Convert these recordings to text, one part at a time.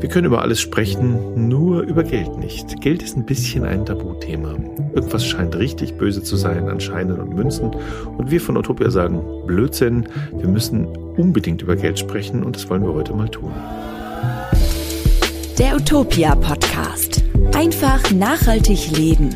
Wir können über alles sprechen, nur über Geld nicht. Geld ist ein bisschen ein Tabuthema. Irgendwas scheint richtig böse zu sein an Scheinen und Münzen. Und wir von Utopia sagen, Blödsinn, wir müssen unbedingt über Geld sprechen und das wollen wir heute mal tun. Der Utopia Podcast. Einfach nachhaltig leben.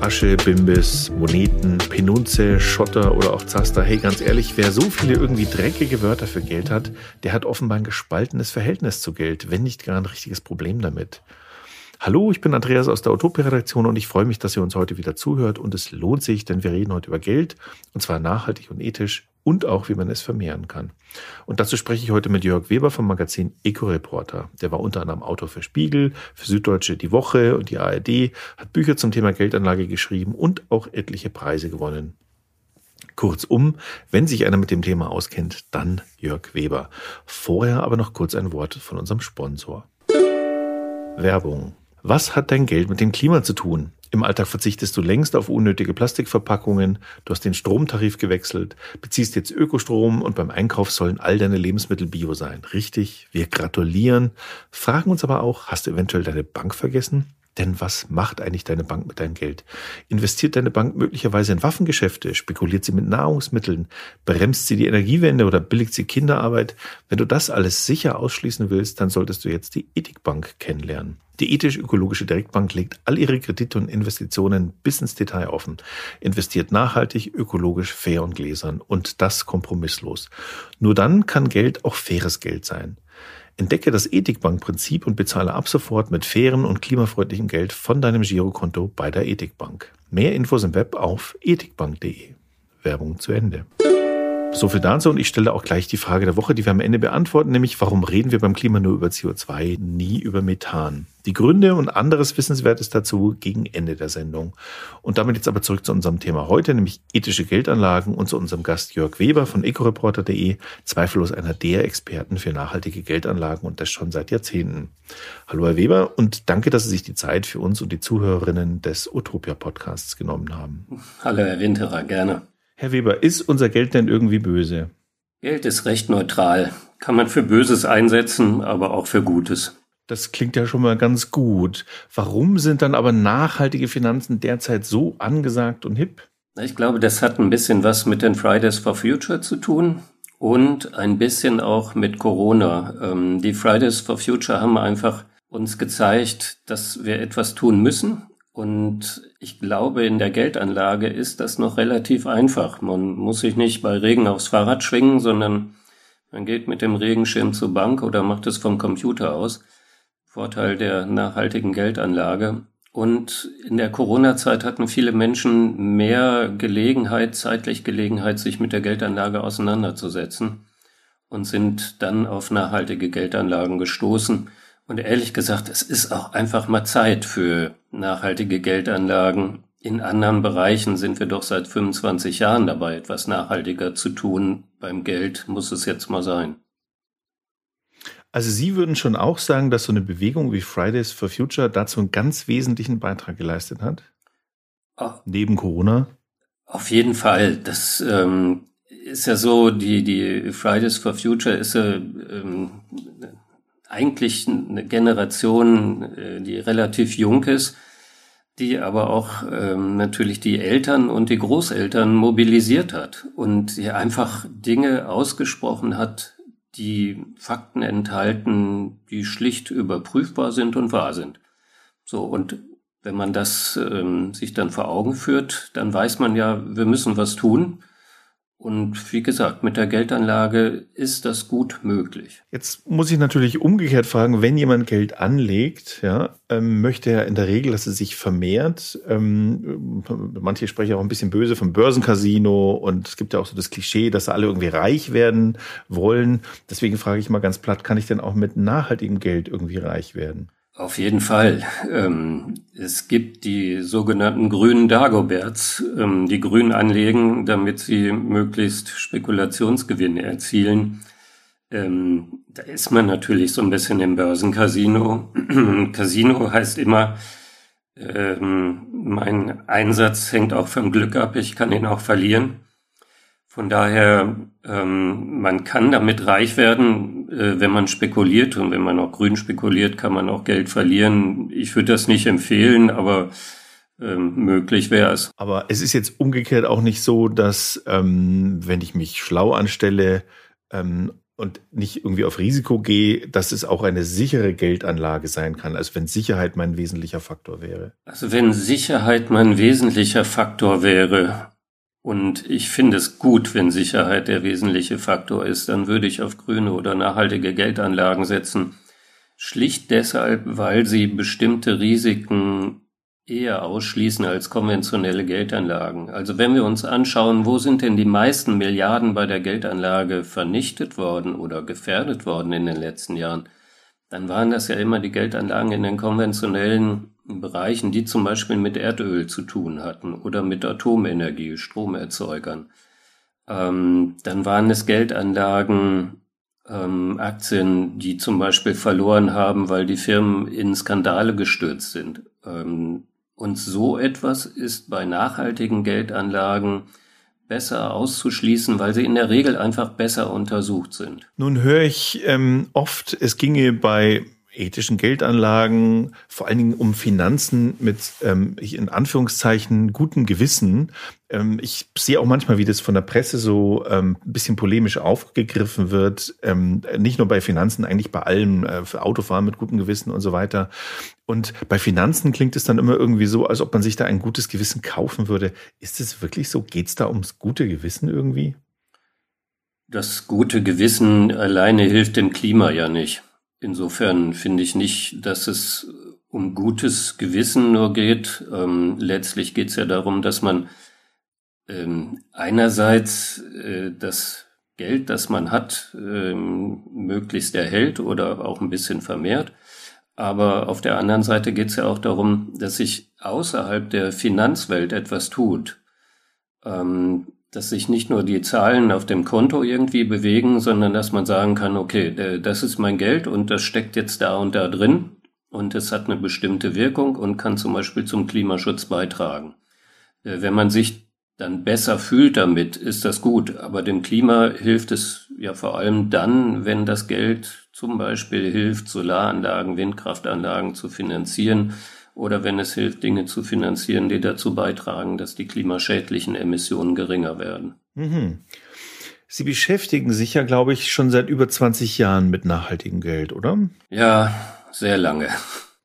Asche, Bimbis, Moneten, Penunze, Schotter oder auch Zaster. Hey, ganz ehrlich, wer so viele irgendwie dreckige Wörter für Geld hat, der hat offenbar ein gespaltenes Verhältnis zu Geld, wenn nicht gar ein richtiges Problem damit. Hallo, ich bin Andreas aus der Utopia-Redaktion und ich freue mich, dass ihr uns heute wieder zuhört und es lohnt sich, denn wir reden heute über Geld und zwar nachhaltig und ethisch und auch, wie man es vermehren kann. Und dazu spreche ich heute mit Jörg Weber vom Magazin Eco-Reporter. Der war unter anderem Autor für Spiegel, für Süddeutsche Die Woche und die ARD, hat Bücher zum Thema Geldanlage geschrieben und auch etliche Preise gewonnen. Kurzum, wenn sich einer mit dem Thema auskennt, dann Jörg Weber. Vorher aber noch kurz ein Wort von unserem Sponsor. Werbung. Was hat dein Geld mit dem Klima zu tun? Im Alltag verzichtest du längst auf unnötige Plastikverpackungen, du hast den Stromtarif gewechselt, beziehst jetzt Ökostrom und beim Einkauf sollen all deine Lebensmittel bio sein. Richtig, wir gratulieren, fragen uns aber auch, hast du eventuell deine Bank vergessen? Denn was macht eigentlich deine Bank mit deinem Geld? Investiert deine Bank möglicherweise in Waffengeschäfte? Spekuliert sie mit Nahrungsmitteln? Bremst sie die Energiewende oder billigt sie Kinderarbeit? Wenn du das alles sicher ausschließen willst, dann solltest du jetzt die Ethikbank kennenlernen. Die ethisch-ökologische Direktbank legt all ihre Kredite und Investitionen bis ins Detail offen, investiert nachhaltig, ökologisch, fair und gläsern und das kompromisslos. Nur dann kann Geld auch faires Geld sein. Entdecke das Ethikbank-Prinzip und bezahle ab sofort mit fairem und klimafreundlichem Geld von deinem Girokonto bei der Ethikbank. Mehr Infos im Web auf ethikbank.de. Werbung zu Ende. So viel dazu und ich stelle auch gleich die Frage der Woche, die wir am Ende beantworten, nämlich warum reden wir beim Klima nur über CO2, nie über Methan? Die Gründe und anderes Wissenswertes dazu gegen Ende der Sendung. Und damit jetzt aber zurück zu unserem Thema heute, nämlich ethische Geldanlagen und zu unserem Gast Jörg Weber von ecoreporter.de, zweifellos einer der Experten für nachhaltige Geldanlagen und das schon seit Jahrzehnten. Hallo Herr Weber und danke, dass Sie sich die Zeit für uns und die Zuhörerinnen des Utopia Podcasts genommen haben. Hallo Herr Winterer, gerne. Herr Weber, ist unser Geld denn irgendwie böse? Geld ist recht neutral. Kann man für Böses einsetzen, aber auch für Gutes. Das klingt ja schon mal ganz gut. Warum sind dann aber nachhaltige Finanzen derzeit so angesagt und hip? Ich glaube, das hat ein bisschen was mit den Fridays for Future zu tun und ein bisschen auch mit Corona. Ähm, die Fridays for Future haben einfach uns gezeigt, dass wir etwas tun müssen und ich glaube, in der Geldanlage ist das noch relativ einfach. Man muss sich nicht bei Regen aufs Fahrrad schwingen, sondern man geht mit dem Regenschirm zur Bank oder macht es vom Computer aus. Vorteil der nachhaltigen Geldanlage. Und in der Corona-Zeit hatten viele Menschen mehr Gelegenheit, zeitlich Gelegenheit, sich mit der Geldanlage auseinanderzusetzen und sind dann auf nachhaltige Geldanlagen gestoßen. Und ehrlich gesagt, es ist auch einfach mal Zeit für nachhaltige Geldanlagen. In anderen Bereichen sind wir doch seit 25 Jahren dabei, etwas nachhaltiger zu tun. Beim Geld muss es jetzt mal sein. Also Sie würden schon auch sagen, dass so eine Bewegung wie Fridays for Future dazu einen ganz wesentlichen Beitrag geleistet hat? Oh. Neben Corona? Auf jeden Fall. Das ähm, ist ja so, die, die Fridays for Future ist ja ähm, eigentlich eine Generation, äh, die relativ jung ist, die aber auch ähm, natürlich die Eltern und die Großeltern mobilisiert hat und die einfach Dinge ausgesprochen hat, die Fakten enthalten, die schlicht überprüfbar sind und wahr sind. So, und wenn man das ähm, sich dann vor Augen führt, dann weiß man ja, wir müssen was tun. Und wie gesagt, mit der Geldanlage ist das gut möglich. Jetzt muss ich natürlich umgekehrt fragen, wenn jemand Geld anlegt, ja, ähm, möchte er in der Regel, dass es sich vermehrt. Ähm, manche sprechen auch ein bisschen böse vom Börsencasino und es gibt ja auch so das Klischee, dass alle irgendwie reich werden wollen. Deswegen frage ich mal ganz platt, kann ich denn auch mit nachhaltigem Geld irgendwie reich werden? Auf jeden Fall. Ähm, es gibt die sogenannten grünen Dagoberts, ähm, die grün anlegen, damit sie möglichst Spekulationsgewinne erzielen. Ähm, da ist man natürlich so ein bisschen im Börsencasino. Casino heißt immer, mein Einsatz hängt auch vom Glück ab, ich kann ihn auch verlieren. Von daher, ähm, man kann damit reich werden, äh, wenn man spekuliert und wenn man auch grün spekuliert, kann man auch Geld verlieren. Ich würde das nicht empfehlen, aber ähm, möglich wäre es. Aber es ist jetzt umgekehrt auch nicht so, dass ähm, wenn ich mich schlau anstelle ähm, und nicht irgendwie auf Risiko gehe, dass es auch eine sichere Geldanlage sein kann, also wenn Sicherheit mein wesentlicher Faktor wäre. Also wenn Sicherheit mein wesentlicher Faktor wäre, und ich finde es gut, wenn Sicherheit der wesentliche Faktor ist, dann würde ich auf grüne oder nachhaltige Geldanlagen setzen. Schlicht deshalb, weil sie bestimmte Risiken eher ausschließen als konventionelle Geldanlagen. Also wenn wir uns anschauen, wo sind denn die meisten Milliarden bei der Geldanlage vernichtet worden oder gefährdet worden in den letzten Jahren, dann waren das ja immer die Geldanlagen in den konventionellen Bereichen, die zum Beispiel mit Erdöl zu tun hatten oder mit Atomenergie, Stromerzeugern. Ähm, dann waren es Geldanlagen, ähm, Aktien, die zum Beispiel verloren haben, weil die Firmen in Skandale gestürzt sind. Ähm, und so etwas ist bei nachhaltigen Geldanlagen besser auszuschließen, weil sie in der Regel einfach besser untersucht sind. Nun höre ich ähm, oft, es ginge bei ethischen Geldanlagen, vor allen Dingen um Finanzen mit ähm, in Anführungszeichen gutem Gewissen. Ähm, ich sehe auch manchmal, wie das von der Presse so ähm, ein bisschen polemisch aufgegriffen wird. Ähm, nicht nur bei Finanzen, eigentlich bei allem, äh, für Autofahren mit gutem Gewissen und so weiter. Und bei Finanzen klingt es dann immer irgendwie so, als ob man sich da ein gutes Gewissen kaufen würde. Ist es wirklich so? Geht es da ums gute Gewissen irgendwie? Das gute Gewissen alleine hilft dem Klima ja nicht. Insofern finde ich nicht, dass es um gutes Gewissen nur geht. Ähm, letztlich geht es ja darum, dass man ähm, einerseits äh, das Geld, das man hat, ähm, möglichst erhält oder auch ein bisschen vermehrt. Aber auf der anderen Seite geht es ja auch darum, dass sich außerhalb der Finanzwelt etwas tut. Ähm, dass sich nicht nur die Zahlen auf dem Konto irgendwie bewegen, sondern dass man sagen kann, okay, das ist mein Geld und das steckt jetzt da und da drin und es hat eine bestimmte Wirkung und kann zum Beispiel zum Klimaschutz beitragen. Äh, wenn man sich dann besser fühlt damit, ist das gut. Aber dem Klima hilft es ja vor allem dann, wenn das Geld zum Beispiel hilft, Solaranlagen, Windkraftanlagen zu finanzieren oder wenn es hilft, Dinge zu finanzieren, die dazu beitragen, dass die klimaschädlichen Emissionen geringer werden. Mhm. Sie beschäftigen sich ja, glaube ich, schon seit über 20 Jahren mit nachhaltigem Geld, oder? Ja, sehr lange.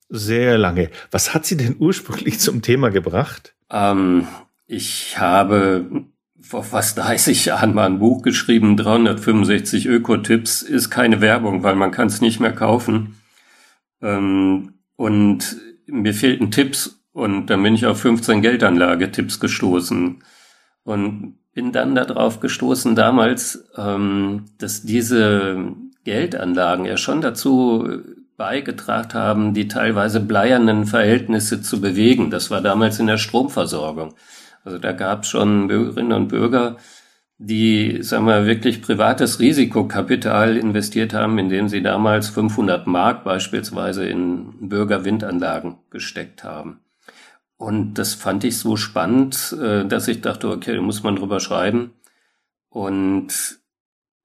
Sehr lange. Was hat Sie denn ursprünglich zum Thema gebracht? Ähm, ich habe vor fast 30 Jahren mal ein Buch geschrieben, 365 Ökotipps, ist keine Werbung, weil man kann es nicht mehr kaufen. Ähm, und mir fehlten Tipps und dann bin ich auf 15 Geldanlagetipps gestoßen und bin dann darauf gestoßen damals, ähm, dass diese Geldanlagen ja schon dazu beigetragen haben, die teilweise bleiernen Verhältnisse zu bewegen. Das war damals in der Stromversorgung. Also da gab es schon Bürgerinnen und Bürger, die, sagen wir, wirklich privates Risikokapital investiert haben, indem sie damals 500 Mark beispielsweise in Bürgerwindanlagen gesteckt haben. Und das fand ich so spannend, äh, dass ich dachte, okay, da muss man drüber schreiben. Und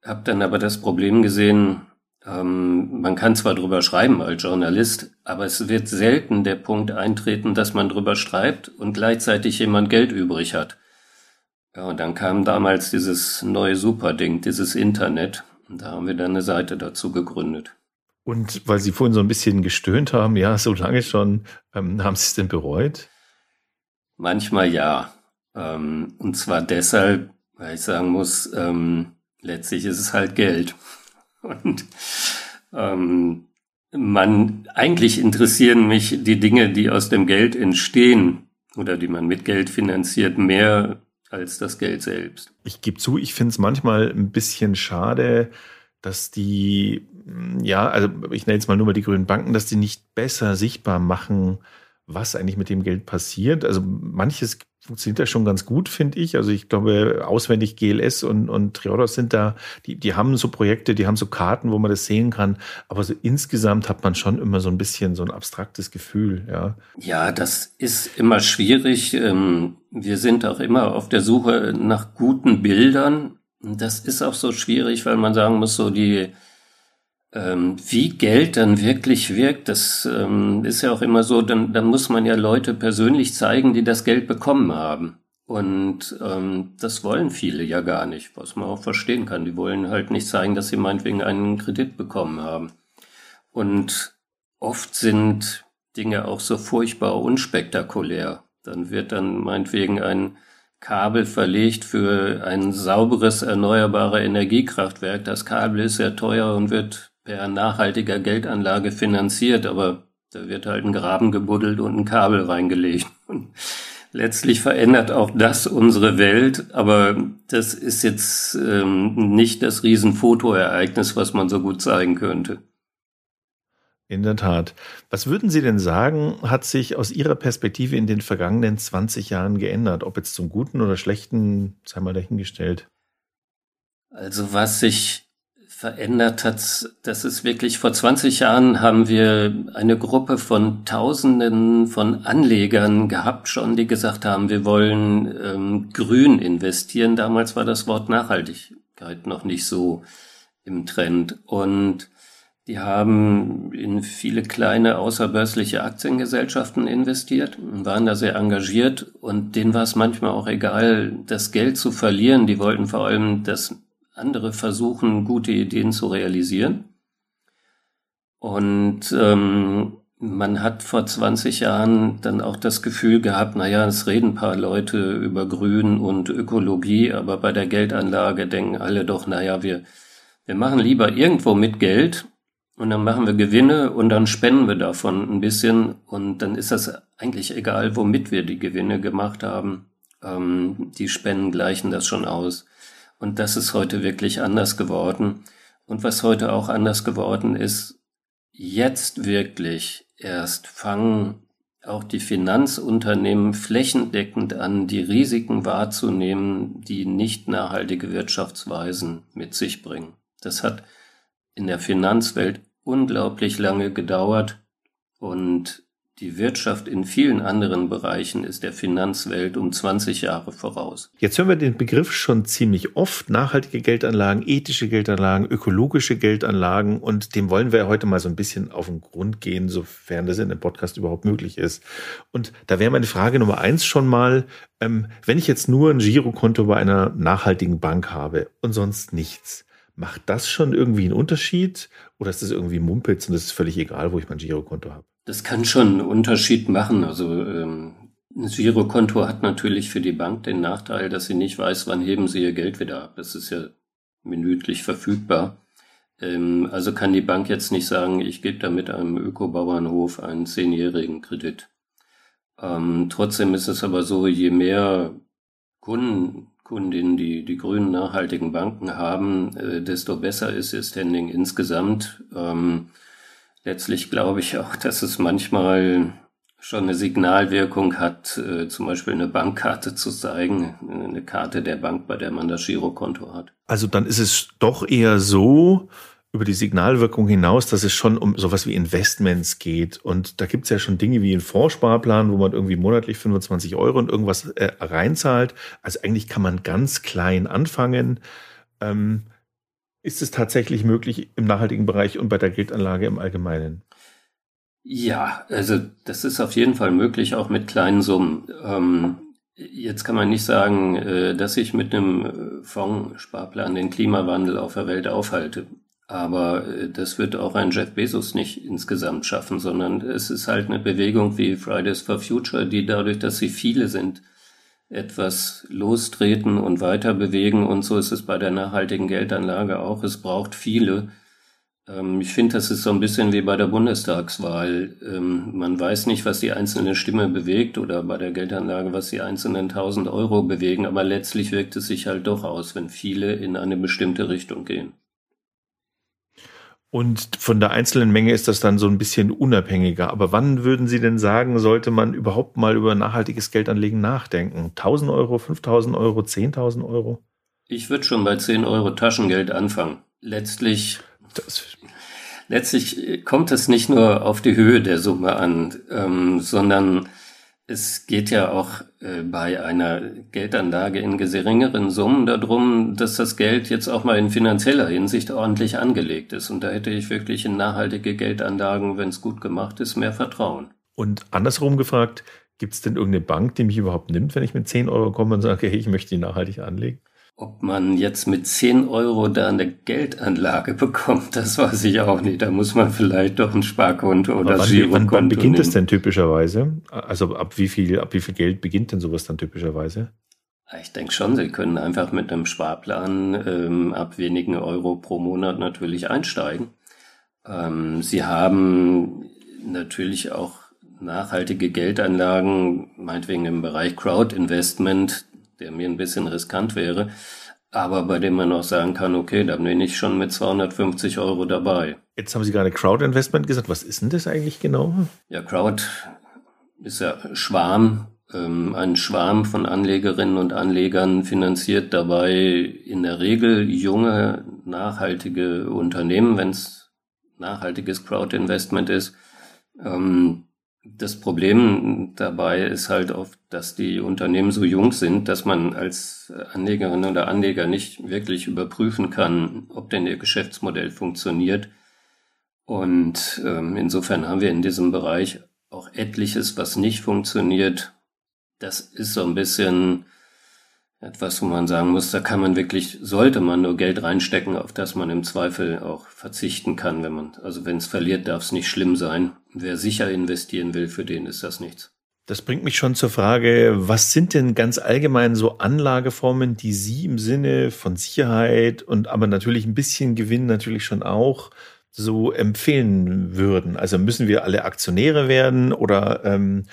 habe dann aber das Problem gesehen, ähm, man kann zwar drüber schreiben als Journalist, aber es wird selten der Punkt eintreten, dass man drüber schreibt und gleichzeitig jemand Geld übrig hat. Ja, und dann kam damals dieses neue Superding, dieses Internet. Und da haben wir dann eine Seite dazu gegründet. Und weil Sie vorhin so ein bisschen gestöhnt haben, ja, so lange schon, ähm, haben Sie es denn bereut? Manchmal ja. Ähm, und zwar deshalb, weil ich sagen muss, ähm, letztlich ist es halt Geld. Und ähm, man, eigentlich interessieren mich die Dinge, die aus dem Geld entstehen oder die man mit Geld finanziert, mehr als das Geld selbst. Ich gebe zu, ich finde es manchmal ein bisschen schade, dass die, ja, also ich nenne jetzt mal nur mal die grünen Banken, dass die nicht besser sichtbar machen, was eigentlich mit dem Geld passiert. Also manches funktioniert das schon ganz gut, finde ich. Also ich glaube, auswendig GLS und, und Triodos sind da, die, die haben so Projekte, die haben so Karten, wo man das sehen kann. Aber so insgesamt hat man schon immer so ein bisschen so ein abstraktes Gefühl, ja. Ja, das ist immer schwierig. Ähm, wir sind auch immer auf der Suche nach guten Bildern. Das ist auch so schwierig, weil man sagen muss, so die, wie Geld dann wirklich wirkt, das ähm, ist ja auch immer so, dann, dann muss man ja Leute persönlich zeigen, die das Geld bekommen haben. Und ähm, das wollen viele ja gar nicht, was man auch verstehen kann. Die wollen halt nicht zeigen, dass sie meinetwegen einen Kredit bekommen haben. Und oft sind Dinge auch so furchtbar unspektakulär. Dann wird dann meinetwegen ein Kabel verlegt für ein sauberes erneuerbare Energiekraftwerk. Das Kabel ist sehr teuer und wird per nachhaltiger Geldanlage finanziert, aber da wird halt ein Graben gebuddelt und ein Kabel reingelegt. Und letztlich verändert auch das unsere Welt, aber das ist jetzt ähm, nicht das Riesenfotoereignis, was man so gut zeigen könnte. In der Tat. Was würden Sie denn sagen, hat sich aus Ihrer Perspektive in den vergangenen 20 Jahren geändert? Ob jetzt zum Guten oder Schlechten, sei mal dahingestellt. Also was sich verändert hat, das ist wirklich vor 20 Jahren haben wir eine Gruppe von Tausenden von Anlegern gehabt schon, die gesagt haben, wir wollen ähm, grün investieren. Damals war das Wort Nachhaltigkeit noch nicht so im Trend und die haben in viele kleine außerbörsliche Aktiengesellschaften investiert und waren da sehr engagiert und denen war es manchmal auch egal, das Geld zu verlieren. Die wollten vor allem das andere versuchen, gute Ideen zu realisieren. Und ähm, man hat vor 20 Jahren dann auch das Gefühl gehabt, naja, es reden ein paar Leute über Grün und Ökologie, aber bei der Geldanlage denken alle doch, naja, wir, wir machen lieber irgendwo mit Geld und dann machen wir Gewinne und dann spenden wir davon ein bisschen und dann ist das eigentlich egal, womit wir die Gewinne gemacht haben. Ähm, die Spenden gleichen das schon aus. Und das ist heute wirklich anders geworden. Und was heute auch anders geworden ist, jetzt wirklich erst fangen auch die Finanzunternehmen flächendeckend an, die Risiken wahrzunehmen, die nicht nachhaltige Wirtschaftsweisen mit sich bringen. Das hat in der Finanzwelt unglaublich lange gedauert und die Wirtschaft in vielen anderen Bereichen ist der Finanzwelt um 20 Jahre voraus. Jetzt hören wir den Begriff schon ziemlich oft. Nachhaltige Geldanlagen, ethische Geldanlagen, ökologische Geldanlagen. Und dem wollen wir heute mal so ein bisschen auf den Grund gehen, sofern das in dem Podcast überhaupt möglich ist. Und da wäre meine Frage Nummer eins schon mal, ähm, wenn ich jetzt nur ein Girokonto bei einer nachhaltigen Bank habe und sonst nichts, macht das schon irgendwie einen Unterschied? Oder ist das irgendwie Mumpitz und es ist völlig egal, wo ich mein Girokonto habe? Das kann schon einen Unterschied machen. Also ähm, ein Girokonto hat natürlich für die Bank den Nachteil, dass sie nicht weiß, wann heben sie ihr Geld wieder ab. Das ist ja minütlich verfügbar. Ähm, also kann die Bank jetzt nicht sagen, ich gebe damit einem Ökobauernhof einen zehnjährigen Kredit. Ähm, trotzdem ist es aber so, je mehr Kunden, Kundinnen die, die grünen nachhaltigen Banken haben, äh, desto besser ist ihr Standing insgesamt. Ähm, letztlich glaube ich auch, dass es manchmal schon eine Signalwirkung hat, äh, zum Beispiel eine Bankkarte zu zeigen, eine Karte der Bank, bei der man das Girokonto hat. Also dann ist es doch eher so, über die Signalwirkung hinaus, dass es schon um sowas wie Investments geht. Und da gibt es ja schon Dinge wie einen Fondssparplan, wo man irgendwie monatlich 25 Euro und irgendwas äh, reinzahlt. Also eigentlich kann man ganz klein anfangen. Ähm, ist es tatsächlich möglich im nachhaltigen Bereich und bei der Geldanlage im Allgemeinen? Ja, also das ist auf jeden Fall möglich, auch mit kleinen Summen. Ähm, jetzt kann man nicht sagen, äh, dass ich mit einem äh, Fondssparplan den Klimawandel auf der Welt aufhalte. Aber äh, das wird auch ein Jeff Bezos nicht insgesamt schaffen, sondern es ist halt eine Bewegung wie Fridays for Future, die dadurch, dass sie viele sind, etwas lostreten und weiter bewegen. Und so ist es bei der nachhaltigen Geldanlage auch. Es braucht viele. Ähm, ich finde, das ist so ein bisschen wie bei der Bundestagswahl. Ähm, man weiß nicht, was die einzelne Stimme bewegt oder bei der Geldanlage, was die einzelnen tausend Euro bewegen. Aber letztlich wirkt es sich halt doch aus, wenn viele in eine bestimmte Richtung gehen. Und von der einzelnen Menge ist das dann so ein bisschen unabhängiger. Aber wann würden Sie denn sagen, sollte man überhaupt mal über nachhaltiges Geldanlegen nachdenken? 1000 Euro, 5000 Euro, 10.000 Euro? Ich würde schon bei 10 Euro Taschengeld anfangen. Letztlich, letztlich kommt es nicht nur auf die Höhe der Summe an, ähm, sondern es geht ja auch äh, bei einer Geldanlage in geringeren Summen darum, dass das Geld jetzt auch mal in finanzieller Hinsicht ordentlich angelegt ist. Und da hätte ich wirklich in nachhaltige Geldanlagen, wenn es gut gemacht ist, mehr Vertrauen. Und andersrum gefragt, gibt es denn irgendeine Bank, die mich überhaupt nimmt, wenn ich mit 10 Euro komme und sage, hey, ich möchte die nachhaltig anlegen? Ob man jetzt mit 10 Euro da eine Geldanlage bekommt, das weiß ich auch nicht. Da muss man vielleicht doch ein Sparkonto oder wann, Girokonto wann, wann beginnt es denn typischerweise? Also ab wie viel, ab wie viel Geld beginnt denn sowas dann typischerweise? Ich denke schon, Sie können einfach mit einem Sparplan ähm, ab wenigen Euro pro Monat natürlich einsteigen. Ähm, Sie haben natürlich auch nachhaltige Geldanlagen, meinetwegen im Bereich Crowd-Investment, der mir ein bisschen riskant wäre, aber bei dem man auch sagen kann, okay, da bin ich schon mit 250 Euro dabei. Jetzt haben Sie gerade Crowd Investment gesagt. Was ist denn das eigentlich genau? Ja, Crowd ist ja Schwarm. Ähm, ein Schwarm von Anlegerinnen und Anlegern finanziert dabei in der Regel junge, nachhaltige Unternehmen, wenn es nachhaltiges Crowd Investment ist. Ähm, das Problem dabei ist halt oft, dass die Unternehmen so jung sind, dass man als Anlegerin oder Anleger nicht wirklich überprüfen kann, ob denn ihr Geschäftsmodell funktioniert. Und ähm, insofern haben wir in diesem Bereich auch etliches, was nicht funktioniert. Das ist so ein bisschen etwas, wo man sagen muss, da kann man wirklich, sollte man nur Geld reinstecken, auf das man im Zweifel auch verzichten kann, wenn man, also wenn es verliert, darf es nicht schlimm sein. Wer sicher investieren will, für den ist das nichts. Das bringt mich schon zur Frage, was sind denn ganz allgemein so Anlageformen, die Sie im Sinne von Sicherheit und aber natürlich ein bisschen Gewinn natürlich schon auch so empfehlen würden? Also müssen wir alle Aktionäre werden oder ähm,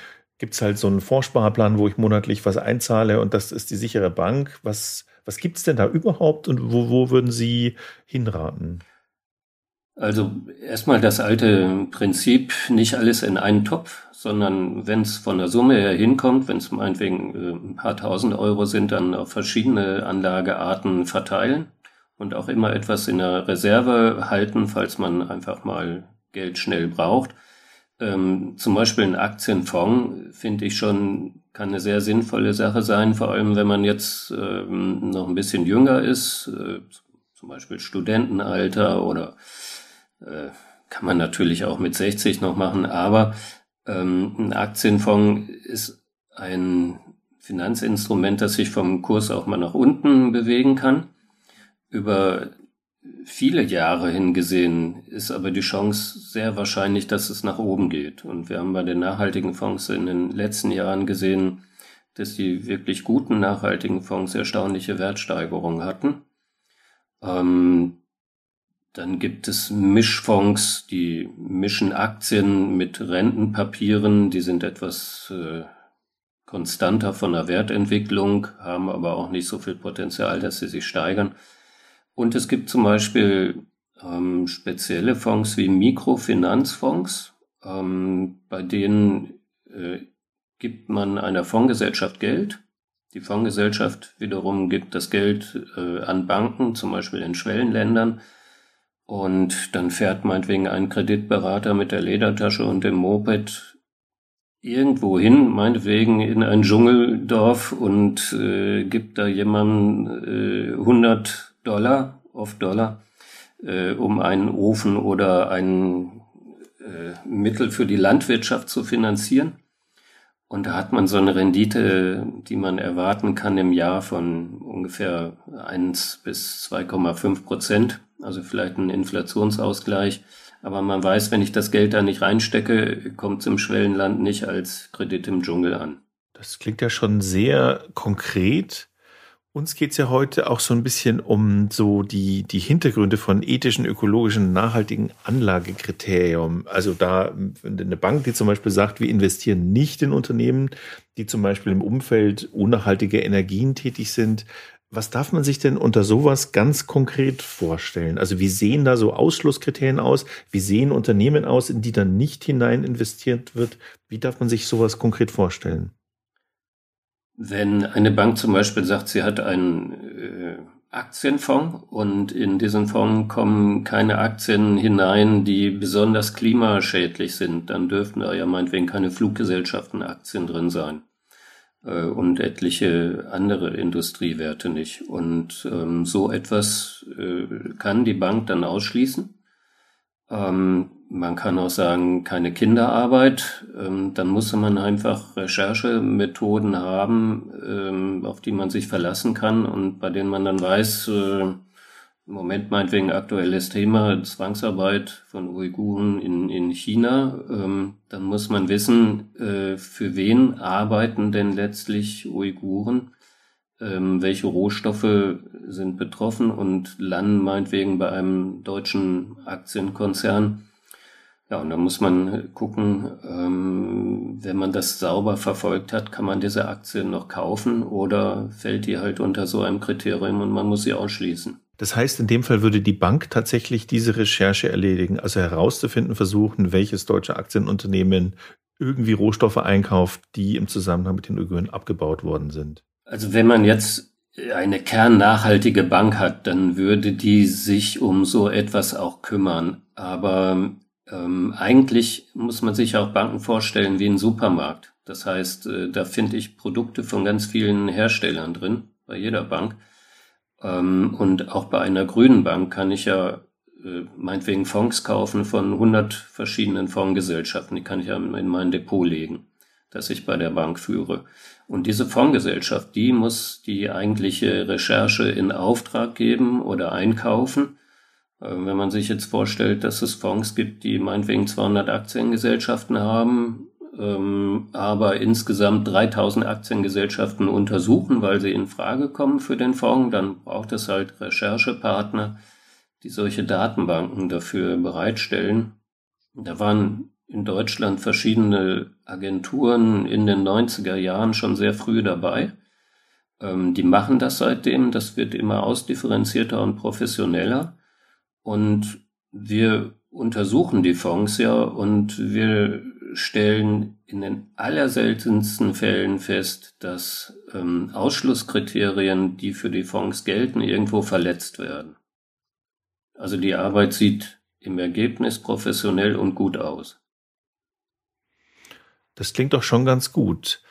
gibt es halt so einen Vorsparplan, wo ich monatlich was einzahle und das ist die sichere Bank. Was, was gibt es denn da überhaupt und wo, wo würden Sie hinraten? Also erstmal das alte Prinzip, nicht alles in einen Topf, sondern wenn es von der Summe her hinkommt, wenn es meinetwegen äh, ein paar tausend Euro sind, dann auf verschiedene Anlagearten verteilen und auch immer etwas in der Reserve halten, falls man einfach mal Geld schnell braucht. Ähm, zum Beispiel ein Aktienfonds finde ich schon, kann eine sehr sinnvolle Sache sein, vor allem wenn man jetzt ähm, noch ein bisschen jünger ist, äh, zum Beispiel Studentenalter oder äh, kann man natürlich auch mit 60 noch machen, aber ähm, ein Aktienfonds ist ein Finanzinstrument, das sich vom Kurs auch mal nach unten bewegen kann. Über viele Jahre hingesehen ist aber die Chance sehr wahrscheinlich, dass es nach oben geht. Und wir haben bei den nachhaltigen Fonds in den letzten Jahren gesehen, dass die wirklich guten nachhaltigen Fonds erstaunliche Wertsteigerungen hatten. Ähm, dann gibt es Mischfonds, die mischen Aktien mit Rentenpapieren, die sind etwas äh, konstanter von der Wertentwicklung, haben aber auch nicht so viel Potenzial, dass sie sich steigern. Und es gibt zum Beispiel ähm, spezielle Fonds wie Mikrofinanzfonds, ähm, bei denen äh, gibt man einer Fondsgesellschaft Geld. Die Fondsgesellschaft wiederum gibt das Geld äh, an Banken, zum Beispiel in Schwellenländern. Und dann fährt meinetwegen ein Kreditberater mit der Ledertasche und dem Moped irgendwo hin, meinetwegen in ein Dschungeldorf und äh, gibt da jemandem äh, 100 Dollar, auf Dollar, äh, um einen Ofen oder ein äh, Mittel für die Landwirtschaft zu finanzieren. Und da hat man so eine Rendite, die man erwarten kann im Jahr von ungefähr 1 bis 2,5 Prozent. Also vielleicht ein Inflationsausgleich. Aber man weiß, wenn ich das Geld da nicht reinstecke, kommt es im Schwellenland nicht als Kredit im Dschungel an. Das klingt ja schon sehr konkret. Uns geht's ja heute auch so ein bisschen um so die, die Hintergründe von ethischen, ökologischen, nachhaltigen Anlagekriterien. Also da eine Bank, die zum Beispiel sagt, wir investieren nicht in Unternehmen, die zum Beispiel im Umfeld unnachhaltiger Energien tätig sind. Was darf man sich denn unter sowas ganz konkret vorstellen? Also wie sehen da so Ausschlusskriterien aus? Wie sehen Unternehmen aus, in die dann nicht hinein investiert wird? Wie darf man sich sowas konkret vorstellen? Wenn eine Bank zum Beispiel sagt, sie hat einen äh, Aktienfonds und in diesen Fonds kommen keine Aktien hinein, die besonders klimaschädlich sind, dann dürften da ja meinetwegen keine Fluggesellschaften Aktien drin sein äh, und etliche andere Industriewerte nicht. Und ähm, so etwas äh, kann die Bank dann ausschließen. Ähm, man kann auch sagen, keine Kinderarbeit. Ähm, dann muss man einfach Recherchemethoden haben, ähm, auf die man sich verlassen kann und bei denen man dann weiß, äh, im Moment meinetwegen aktuelles Thema Zwangsarbeit von Uiguren in, in China. Ähm, dann muss man wissen, äh, für wen arbeiten denn letztlich Uiguren? Ähm, welche Rohstoffe sind betroffen und landen meinetwegen bei einem deutschen Aktienkonzern? Ja, und da muss man gucken, ähm, wenn man das sauber verfolgt hat, kann man diese Aktie noch kaufen oder fällt die halt unter so einem Kriterium und man muss sie ausschließen. Das heißt, in dem Fall würde die Bank tatsächlich diese Recherche erledigen, also herauszufinden versuchen, welches deutsche Aktienunternehmen irgendwie Rohstoffe einkauft, die im Zusammenhang mit den Uiguren abgebaut worden sind. Also wenn man jetzt eine kernnachhaltige Bank hat, dann würde die sich um so etwas auch kümmern. Aber ähm, eigentlich muss man sich auch Banken vorstellen wie ein Supermarkt. Das heißt, äh, da finde ich Produkte von ganz vielen Herstellern drin, bei jeder Bank. Ähm, und auch bei einer grünen Bank kann ich ja äh, meinetwegen Fonds kaufen von 100 verschiedenen Fondsgesellschaften. Die kann ich ja in mein Depot legen, das ich bei der Bank führe. Und diese Fondsgesellschaft, die muss die eigentliche Recherche in Auftrag geben oder einkaufen. Äh, wenn man sich jetzt vorstellt, dass es Fonds gibt, die meinetwegen 200 Aktiengesellschaften haben, ähm, aber insgesamt 3000 Aktiengesellschaften untersuchen, weil sie in Frage kommen für den Fonds, dann braucht es halt Recherchepartner, die solche Datenbanken dafür bereitstellen. Da waren in Deutschland verschiedene Agenturen in den 90er Jahren schon sehr früh dabei. Ähm, die machen das seitdem, das wird immer ausdifferenzierter und professioneller. Und wir untersuchen die Fonds ja und wir stellen in den allerseltensten Fällen fest, dass ähm, Ausschlusskriterien, die für die Fonds gelten, irgendwo verletzt werden. Also die Arbeit sieht im Ergebnis professionell und gut aus. Das klingt doch schon ganz gut.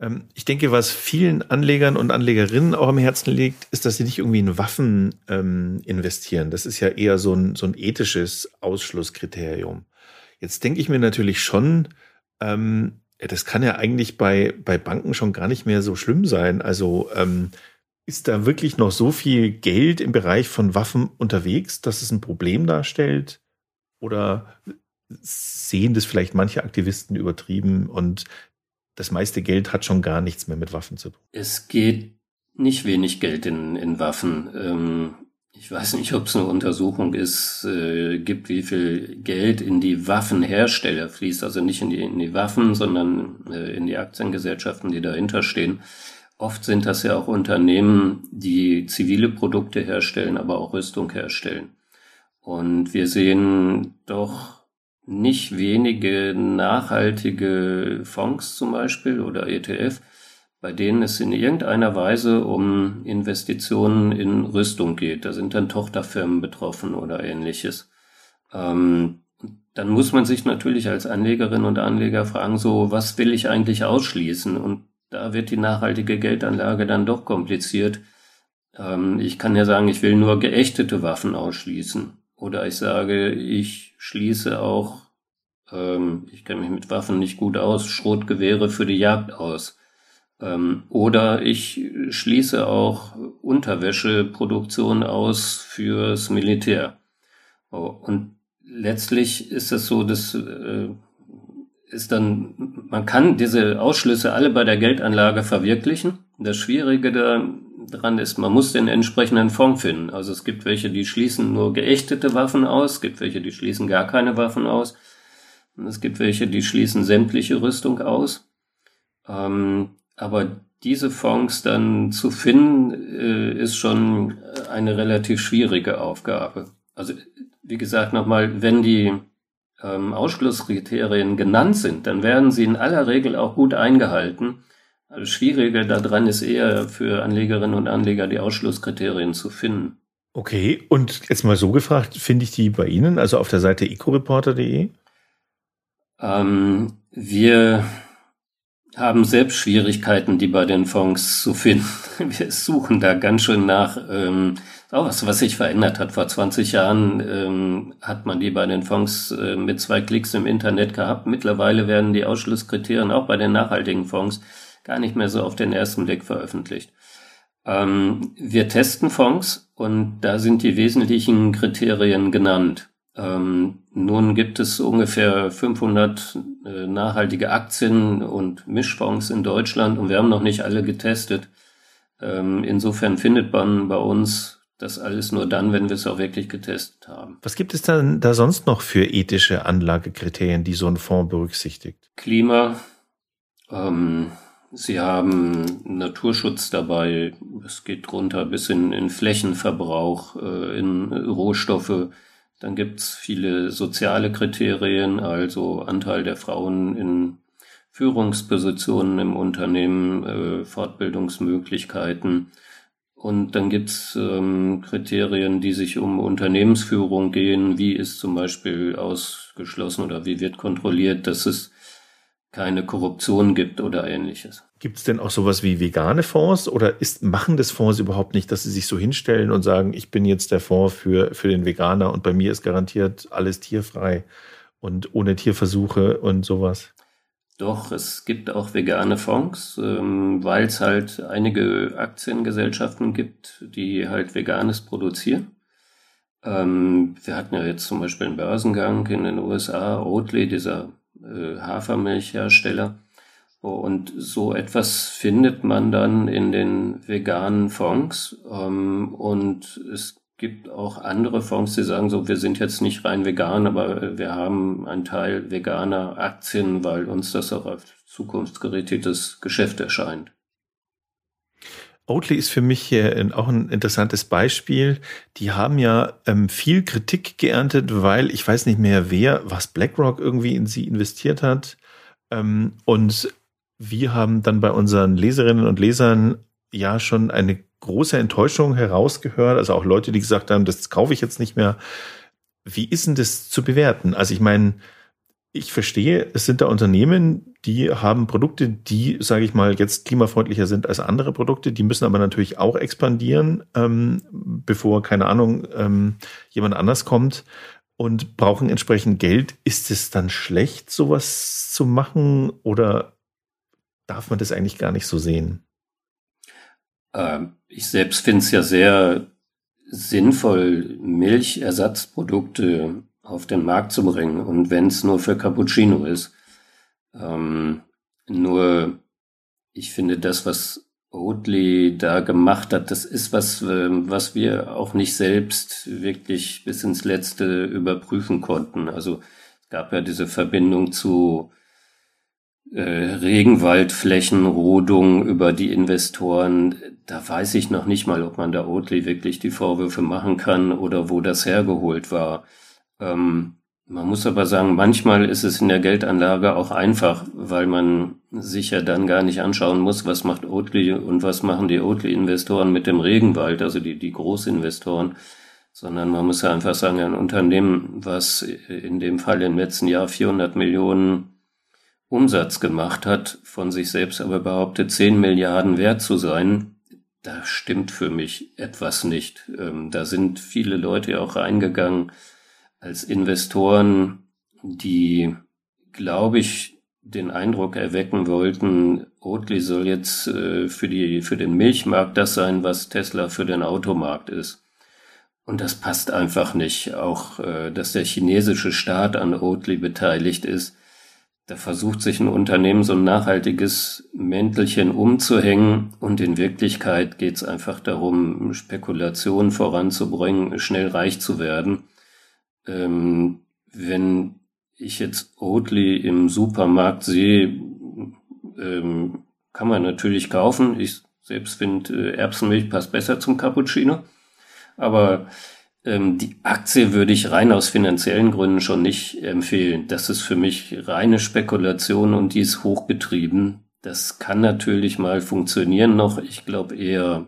Ähm, ich denke, was vielen Anlegern und Anlegerinnen auch am Herzen liegt, ist, dass sie nicht irgendwie in Waffen ähm, investieren. Das ist ja eher so ein, so ein ethisches Ausschlusskriterium. Jetzt denke ich mir natürlich schon, ähm, das kann ja eigentlich bei, bei Banken schon gar nicht mehr so schlimm sein. Also ähm, ist da wirklich noch so viel Geld im Bereich von Waffen unterwegs, dass es ein Problem darstellt? Oder sehen das vielleicht manche Aktivisten übertrieben und das meiste Geld hat schon gar nichts mehr mit Waffen zu tun? Es geht nicht wenig Geld in, in Waffen. Ähm, ich weiß nicht, ob es eine Untersuchung ist, äh, gibt, wie viel Geld in die Waffenhersteller fließt, also nicht in die, in die Waffen, sondern äh, in die Aktiengesellschaften, die dahinter stehen. Oft sind das ja auch Unternehmen, die zivile Produkte herstellen, aber auch Rüstung herstellen. Und wir sehen doch nicht wenige nachhaltige Fonds zum Beispiel oder ETF, bei denen es in irgendeiner Weise um Investitionen in Rüstung geht. Da sind dann Tochterfirmen betroffen oder ähnliches. Ähm, dann muss man sich natürlich als Anlegerin und Anleger fragen, so, was will ich eigentlich ausschließen? Und da wird die nachhaltige Geldanlage dann doch kompliziert. Ähm, ich kann ja sagen, ich will nur geächtete Waffen ausschließen. Oder ich sage, ich schließe auch, ähm, ich kenne mich mit Waffen nicht gut aus, Schrotgewehre für die Jagd aus. Ähm, oder ich schließe auch Unterwäscheproduktion aus fürs Militär. Oh, und letztlich ist es so, dass äh, ist dann, man kann diese Ausschlüsse alle bei der Geldanlage verwirklichen. Das Schwierige daran ist, man muss den entsprechenden Fonds finden. Also es gibt welche, die schließen nur geächtete Waffen aus, es gibt welche, die schließen gar keine Waffen aus. Und es gibt welche, die schließen sämtliche Rüstung aus. Ähm, aber diese Fonds dann zu finden, äh, ist schon eine relativ schwierige Aufgabe. Also wie gesagt nochmal, wenn die ähm, Ausschlusskriterien genannt sind, dann werden sie in aller Regel auch gut eingehalten. Also schwieriger daran ist eher für Anlegerinnen und Anleger die Ausschlusskriterien zu finden. Okay, und jetzt mal so gefragt, finde ich die bei Ihnen, also auf der Seite ecoreporter.de? Ähm, wir haben selbst Schwierigkeiten, die bei den Fonds zu finden. Wir suchen da ganz schön nach. Ähm, auch was, was sich verändert hat. Vor 20 Jahren ähm, hat man die bei den Fonds äh, mit zwei Klicks im Internet gehabt. Mittlerweile werden die Ausschlusskriterien auch bei den nachhaltigen Fonds gar nicht mehr so auf den ersten Blick veröffentlicht. Ähm, wir testen Fonds und da sind die wesentlichen Kriterien genannt. Ähm, nun gibt es ungefähr 500 äh, nachhaltige Aktien und Mischfonds in Deutschland und wir haben noch nicht alle getestet. Ähm, insofern findet man bei uns das alles nur dann, wenn wir es auch wirklich getestet haben. Was gibt es dann da sonst noch für ethische Anlagekriterien, die so ein Fonds berücksichtigt? Klima. Ähm, Sie haben Naturschutz dabei. Es geht runter bis in, in Flächenverbrauch, äh, in Rohstoffe. Dann gibt's viele soziale Kriterien, also Anteil der Frauen in Führungspositionen im Unternehmen, äh, Fortbildungsmöglichkeiten. Und dann gibt's ähm, Kriterien, die sich um Unternehmensführung gehen. Wie ist zum Beispiel ausgeschlossen oder wie wird kontrolliert, dass es keine Korruption gibt oder ähnliches. Gibt es denn auch sowas wie vegane Fonds oder ist, machen das Fonds überhaupt nicht, dass sie sich so hinstellen und sagen, ich bin jetzt der Fonds für, für den Veganer und bei mir ist garantiert alles tierfrei und ohne Tierversuche und sowas? Doch, es gibt auch vegane Fonds, ähm, weil es halt einige Aktiengesellschaften gibt, die halt Veganes produzieren. Ähm, wir hatten ja jetzt zum Beispiel einen Börsengang in den USA, Oatly, dieser äh, Hafermilchhersteller. Und so etwas findet man dann in den veganen Fonds. Ähm, und es gibt auch andere Fonds, die sagen so, wir sind jetzt nicht rein vegan, aber wir haben einen Teil veganer Aktien, weil uns das auch als zukunftsgerichtetes Geschäft erscheint. Oatly ist für mich hier auch ein interessantes Beispiel. Die haben ja ähm, viel Kritik geerntet, weil ich weiß nicht mehr wer, was BlackRock irgendwie in sie investiert hat. Ähm, und wir haben dann bei unseren Leserinnen und Lesern ja schon eine große Enttäuschung herausgehört. Also auch Leute, die gesagt haben, das kaufe ich jetzt nicht mehr. Wie ist denn das zu bewerten? Also ich meine, ich verstehe, es sind da Unternehmen, die haben Produkte, die, sage ich mal, jetzt klimafreundlicher sind als andere Produkte. Die müssen aber natürlich auch expandieren, ähm, bevor, keine Ahnung, ähm, jemand anders kommt und brauchen entsprechend Geld. Ist es dann schlecht, sowas zu machen oder darf man das eigentlich gar nicht so sehen? Ähm, ich selbst finde es ja sehr sinnvoll, Milchersatzprodukte auf den Markt zu bringen und wenn es nur für Cappuccino ist. Ähm, nur, ich finde das, was Oatly da gemacht hat, das ist was, ähm, was wir auch nicht selbst wirklich bis ins Letzte überprüfen konnten. Also es gab ja diese Verbindung zu äh, Regenwaldflächenrodung über die Investoren. Da weiß ich noch nicht mal, ob man da Oatly wirklich die Vorwürfe machen kann oder wo das hergeholt war. Ähm, man muss aber sagen, manchmal ist es in der Geldanlage auch einfach, weil man sich ja dann gar nicht anschauen muss, was macht Oatly und was machen die Oatly-Investoren mit dem Regenwald, also die, die Großinvestoren, sondern man muss ja einfach sagen, ein Unternehmen, was in dem Fall im letzten Jahr 400 Millionen Umsatz gemacht hat, von sich selbst aber behauptet, 10 Milliarden wert zu sein, da stimmt für mich etwas nicht. Ähm, da sind viele Leute auch reingegangen, als Investoren, die, glaube ich, den Eindruck erwecken wollten, Oatly soll jetzt äh, für, die, für den Milchmarkt das sein, was Tesla für den Automarkt ist. Und das passt einfach nicht. Auch, äh, dass der chinesische Staat an Oatly beteiligt ist. Da versucht sich ein Unternehmen so ein nachhaltiges Mäntelchen umzuhängen und in Wirklichkeit geht es einfach darum, Spekulationen voranzubringen, schnell reich zu werden ähm, wenn ich jetzt Oatly im Supermarkt sehe, ähm, kann man natürlich kaufen. Ich selbst finde, äh, Erbsenmilch passt besser zum Cappuccino. Aber ähm, die Aktie würde ich rein aus finanziellen Gründen schon nicht empfehlen. Das ist für mich reine Spekulation und die ist hochgetrieben. Das kann natürlich mal funktionieren noch. Ich glaube eher,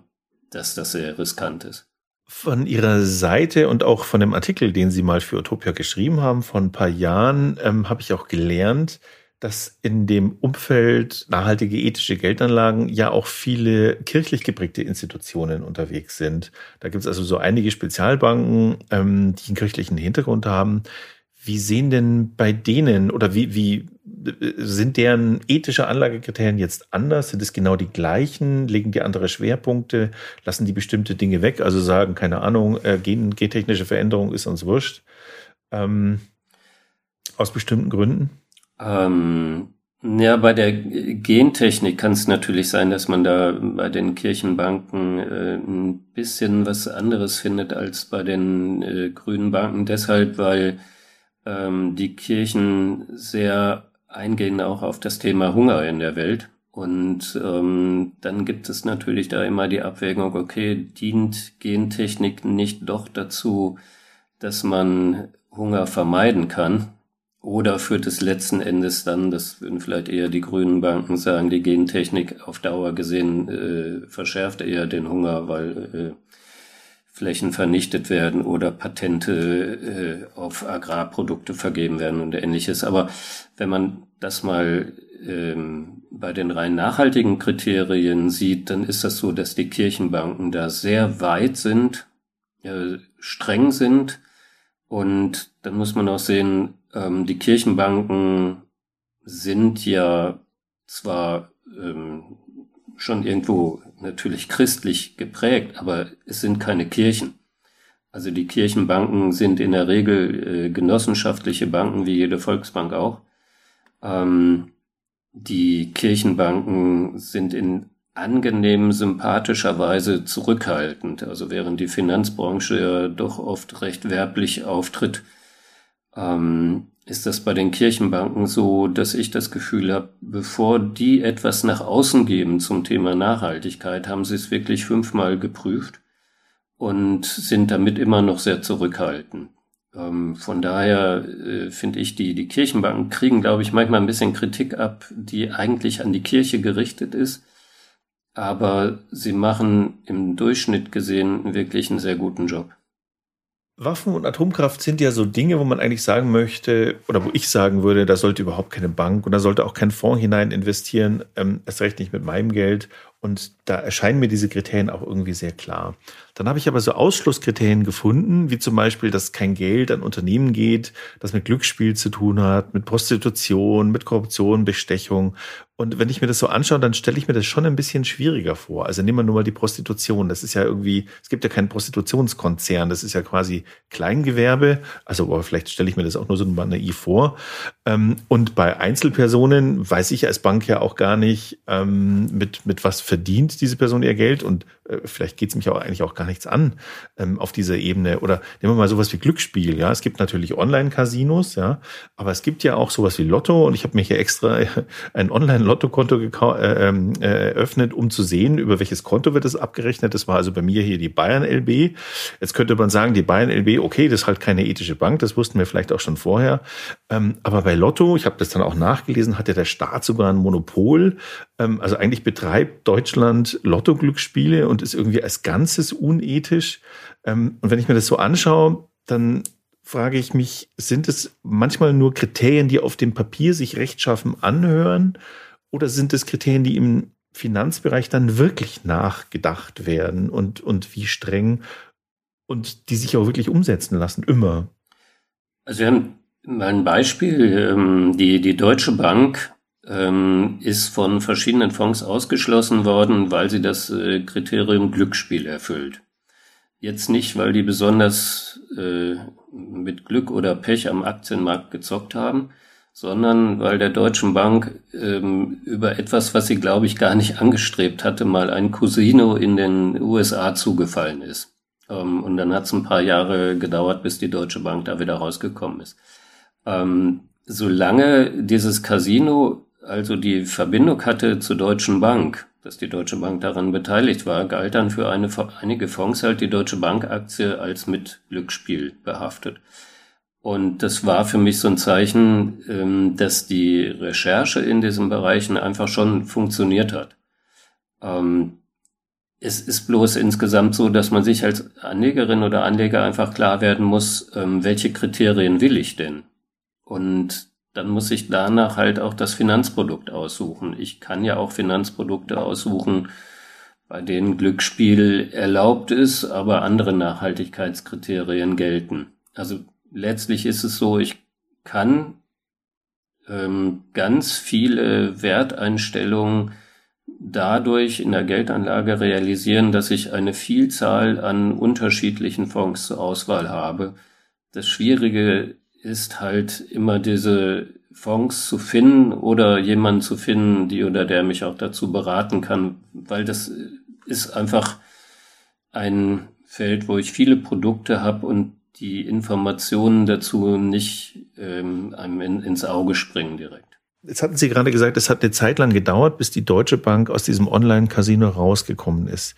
dass das sehr riskant ist. Von Ihrer Seite und auch von dem Artikel, den Sie mal für Utopia geschrieben haben, vor ein paar Jahren, ähm, habe ich auch gelernt, dass in dem Umfeld nachhaltige ethische Geldanlagen ja auch viele kirchlich geprägte Institutionen unterwegs sind. Da gibt es also so einige Spezialbanken, ähm, die einen kirchlichen Hintergrund haben. Wie sehen denn bei denen oder wie, wie sind deren ethische Anlagekriterien jetzt anders? Sind es genau die gleichen? Legen die andere Schwerpunkte? Lassen die bestimmte Dinge weg? Also sagen, keine Ahnung, äh, gen, gentechnische Veränderung ist uns wurscht. Ähm, aus bestimmten Gründen? Ähm, ja, bei der Gentechnik kann es natürlich sein, dass man da bei den Kirchenbanken äh, ein bisschen was anderes findet als bei den äh, grünen Banken. Deshalb, weil ähm, die Kirchen sehr eingehen auch auf das Thema Hunger in der Welt. Und ähm, dann gibt es natürlich da immer die Abwägung, okay, dient Gentechnik nicht doch dazu, dass man Hunger vermeiden kann? Oder führt es letzten Endes dann, das würden vielleicht eher die grünen Banken sagen, die Gentechnik auf Dauer gesehen äh, verschärft eher den Hunger, weil äh, Flächen vernichtet werden oder Patente äh, auf Agrarprodukte vergeben werden und ähnliches. Aber wenn man das mal ähm, bei den rein nachhaltigen Kriterien sieht, dann ist das so, dass die Kirchenbanken da sehr weit sind, äh, streng sind. Und dann muss man auch sehen, ähm, die Kirchenbanken sind ja zwar ähm, schon irgendwo natürlich christlich geprägt, aber es sind keine Kirchen. Also die Kirchenbanken sind in der Regel äh, genossenschaftliche Banken, wie jede Volksbank auch. Ähm, die Kirchenbanken sind in angenehm sympathischer Weise zurückhaltend. Also während die Finanzbranche ja doch oft recht werblich auftritt, ähm, ist das bei den Kirchenbanken so, dass ich das Gefühl habe, bevor die etwas nach außen geben zum Thema Nachhaltigkeit, haben sie es wirklich fünfmal geprüft und sind damit immer noch sehr zurückhaltend. Ähm, von daher äh, finde ich, die, die Kirchenbanken kriegen, glaube ich, manchmal ein bisschen Kritik ab, die eigentlich an die Kirche gerichtet ist. Aber sie machen im Durchschnitt gesehen wirklich einen sehr guten Job. Waffen und Atomkraft sind ja so Dinge, wo man eigentlich sagen möchte, oder wo ich sagen würde, da sollte überhaupt keine Bank und da sollte auch kein Fonds hinein investieren, ähm, erst recht nicht mit meinem Geld. Und da erscheinen mir diese Kriterien auch irgendwie sehr klar. Dann habe ich aber so Ausschlusskriterien gefunden, wie zum Beispiel, dass kein Geld an Unternehmen geht, das mit Glücksspiel zu tun hat, mit Prostitution, mit Korruption, Bestechung. Und wenn ich mir das so anschaue, dann stelle ich mir das schon ein bisschen schwieriger vor. Also nehmen wir nur mal die Prostitution. Das ist ja irgendwie, es gibt ja keinen Prostitutionskonzern. Das ist ja quasi Kleingewerbe. Also aber vielleicht stelle ich mir das auch nur so naiv vor. Ähm, und bei Einzelpersonen weiß ich als Bank ja auch gar nicht, ähm, mit, mit was verdient diese Person ihr Geld und äh, vielleicht geht es mich auch eigentlich auch gar nichts an ähm, auf dieser Ebene. Oder nehmen wir mal sowas wie Glücksspiel, ja. Es gibt natürlich Online-Casinos, ja, aber es gibt ja auch sowas wie Lotto und ich habe mir hier extra ein Online-Lotto-Konto äh, ähm, äh, eröffnet, um zu sehen, über welches Konto wird es abgerechnet. Das war also bei mir hier die Bayern LB. Jetzt könnte man sagen, die Bayern LB, okay, das ist halt keine ethische Bank, das wussten wir vielleicht auch schon vorher. Ähm, aber bei Lotto, ich habe das dann auch nachgelesen, hat ja der Staat sogar ein Monopol. Ähm, also eigentlich betreibt Deutschland Lotto-Glücksspiele und ist irgendwie als Ganzes unethisch. Ähm, und wenn ich mir das so anschaue, dann frage ich mich, sind es manchmal nur Kriterien, die auf dem Papier sich rechtschaffen anhören? Oder sind es Kriterien, die im Finanzbereich dann wirklich nachgedacht werden und, und wie streng und die sich auch wirklich umsetzen lassen, immer? Also wir haben ein Beispiel. Ähm, die, die Deutsche Bank ähm, ist von verschiedenen Fonds ausgeschlossen worden, weil sie das äh, Kriterium Glücksspiel erfüllt. Jetzt nicht, weil die besonders äh, mit Glück oder Pech am Aktienmarkt gezockt haben, sondern weil der Deutschen Bank ähm, über etwas, was sie, glaube ich, gar nicht angestrebt hatte, mal ein Casino in den USA zugefallen ist. Und dann hat es ein paar Jahre gedauert, bis die Deutsche Bank da wieder rausgekommen ist. Ähm, solange dieses Casino also die Verbindung hatte zur Deutschen Bank, dass die Deutsche Bank daran beteiligt war, galt dann für eine, einige Fonds halt die Deutsche Bank-Aktie als mit Glücksspiel behaftet. Und das war für mich so ein Zeichen, ähm, dass die Recherche in diesen Bereichen einfach schon funktioniert hat. Ähm, es ist bloß insgesamt so, dass man sich als Anlegerin oder Anleger einfach klar werden muss, ähm, welche Kriterien will ich denn? Und dann muss ich danach halt auch das Finanzprodukt aussuchen. Ich kann ja auch Finanzprodukte aussuchen, bei denen Glücksspiel erlaubt ist, aber andere Nachhaltigkeitskriterien gelten. Also letztlich ist es so, ich kann ähm, ganz viele Werteinstellungen dadurch in der Geldanlage realisieren, dass ich eine Vielzahl an unterschiedlichen Fonds zur Auswahl habe. Das Schwierige ist halt immer diese Fonds zu finden oder jemanden zu finden, die oder der mich auch dazu beraten kann, weil das ist einfach ein Feld, wo ich viele Produkte habe und die Informationen dazu nicht ähm, einem in, ins Auge springen direkt. Jetzt hatten Sie gerade gesagt, es hat eine Zeit lang gedauert, bis die Deutsche Bank aus diesem Online-Casino rausgekommen ist.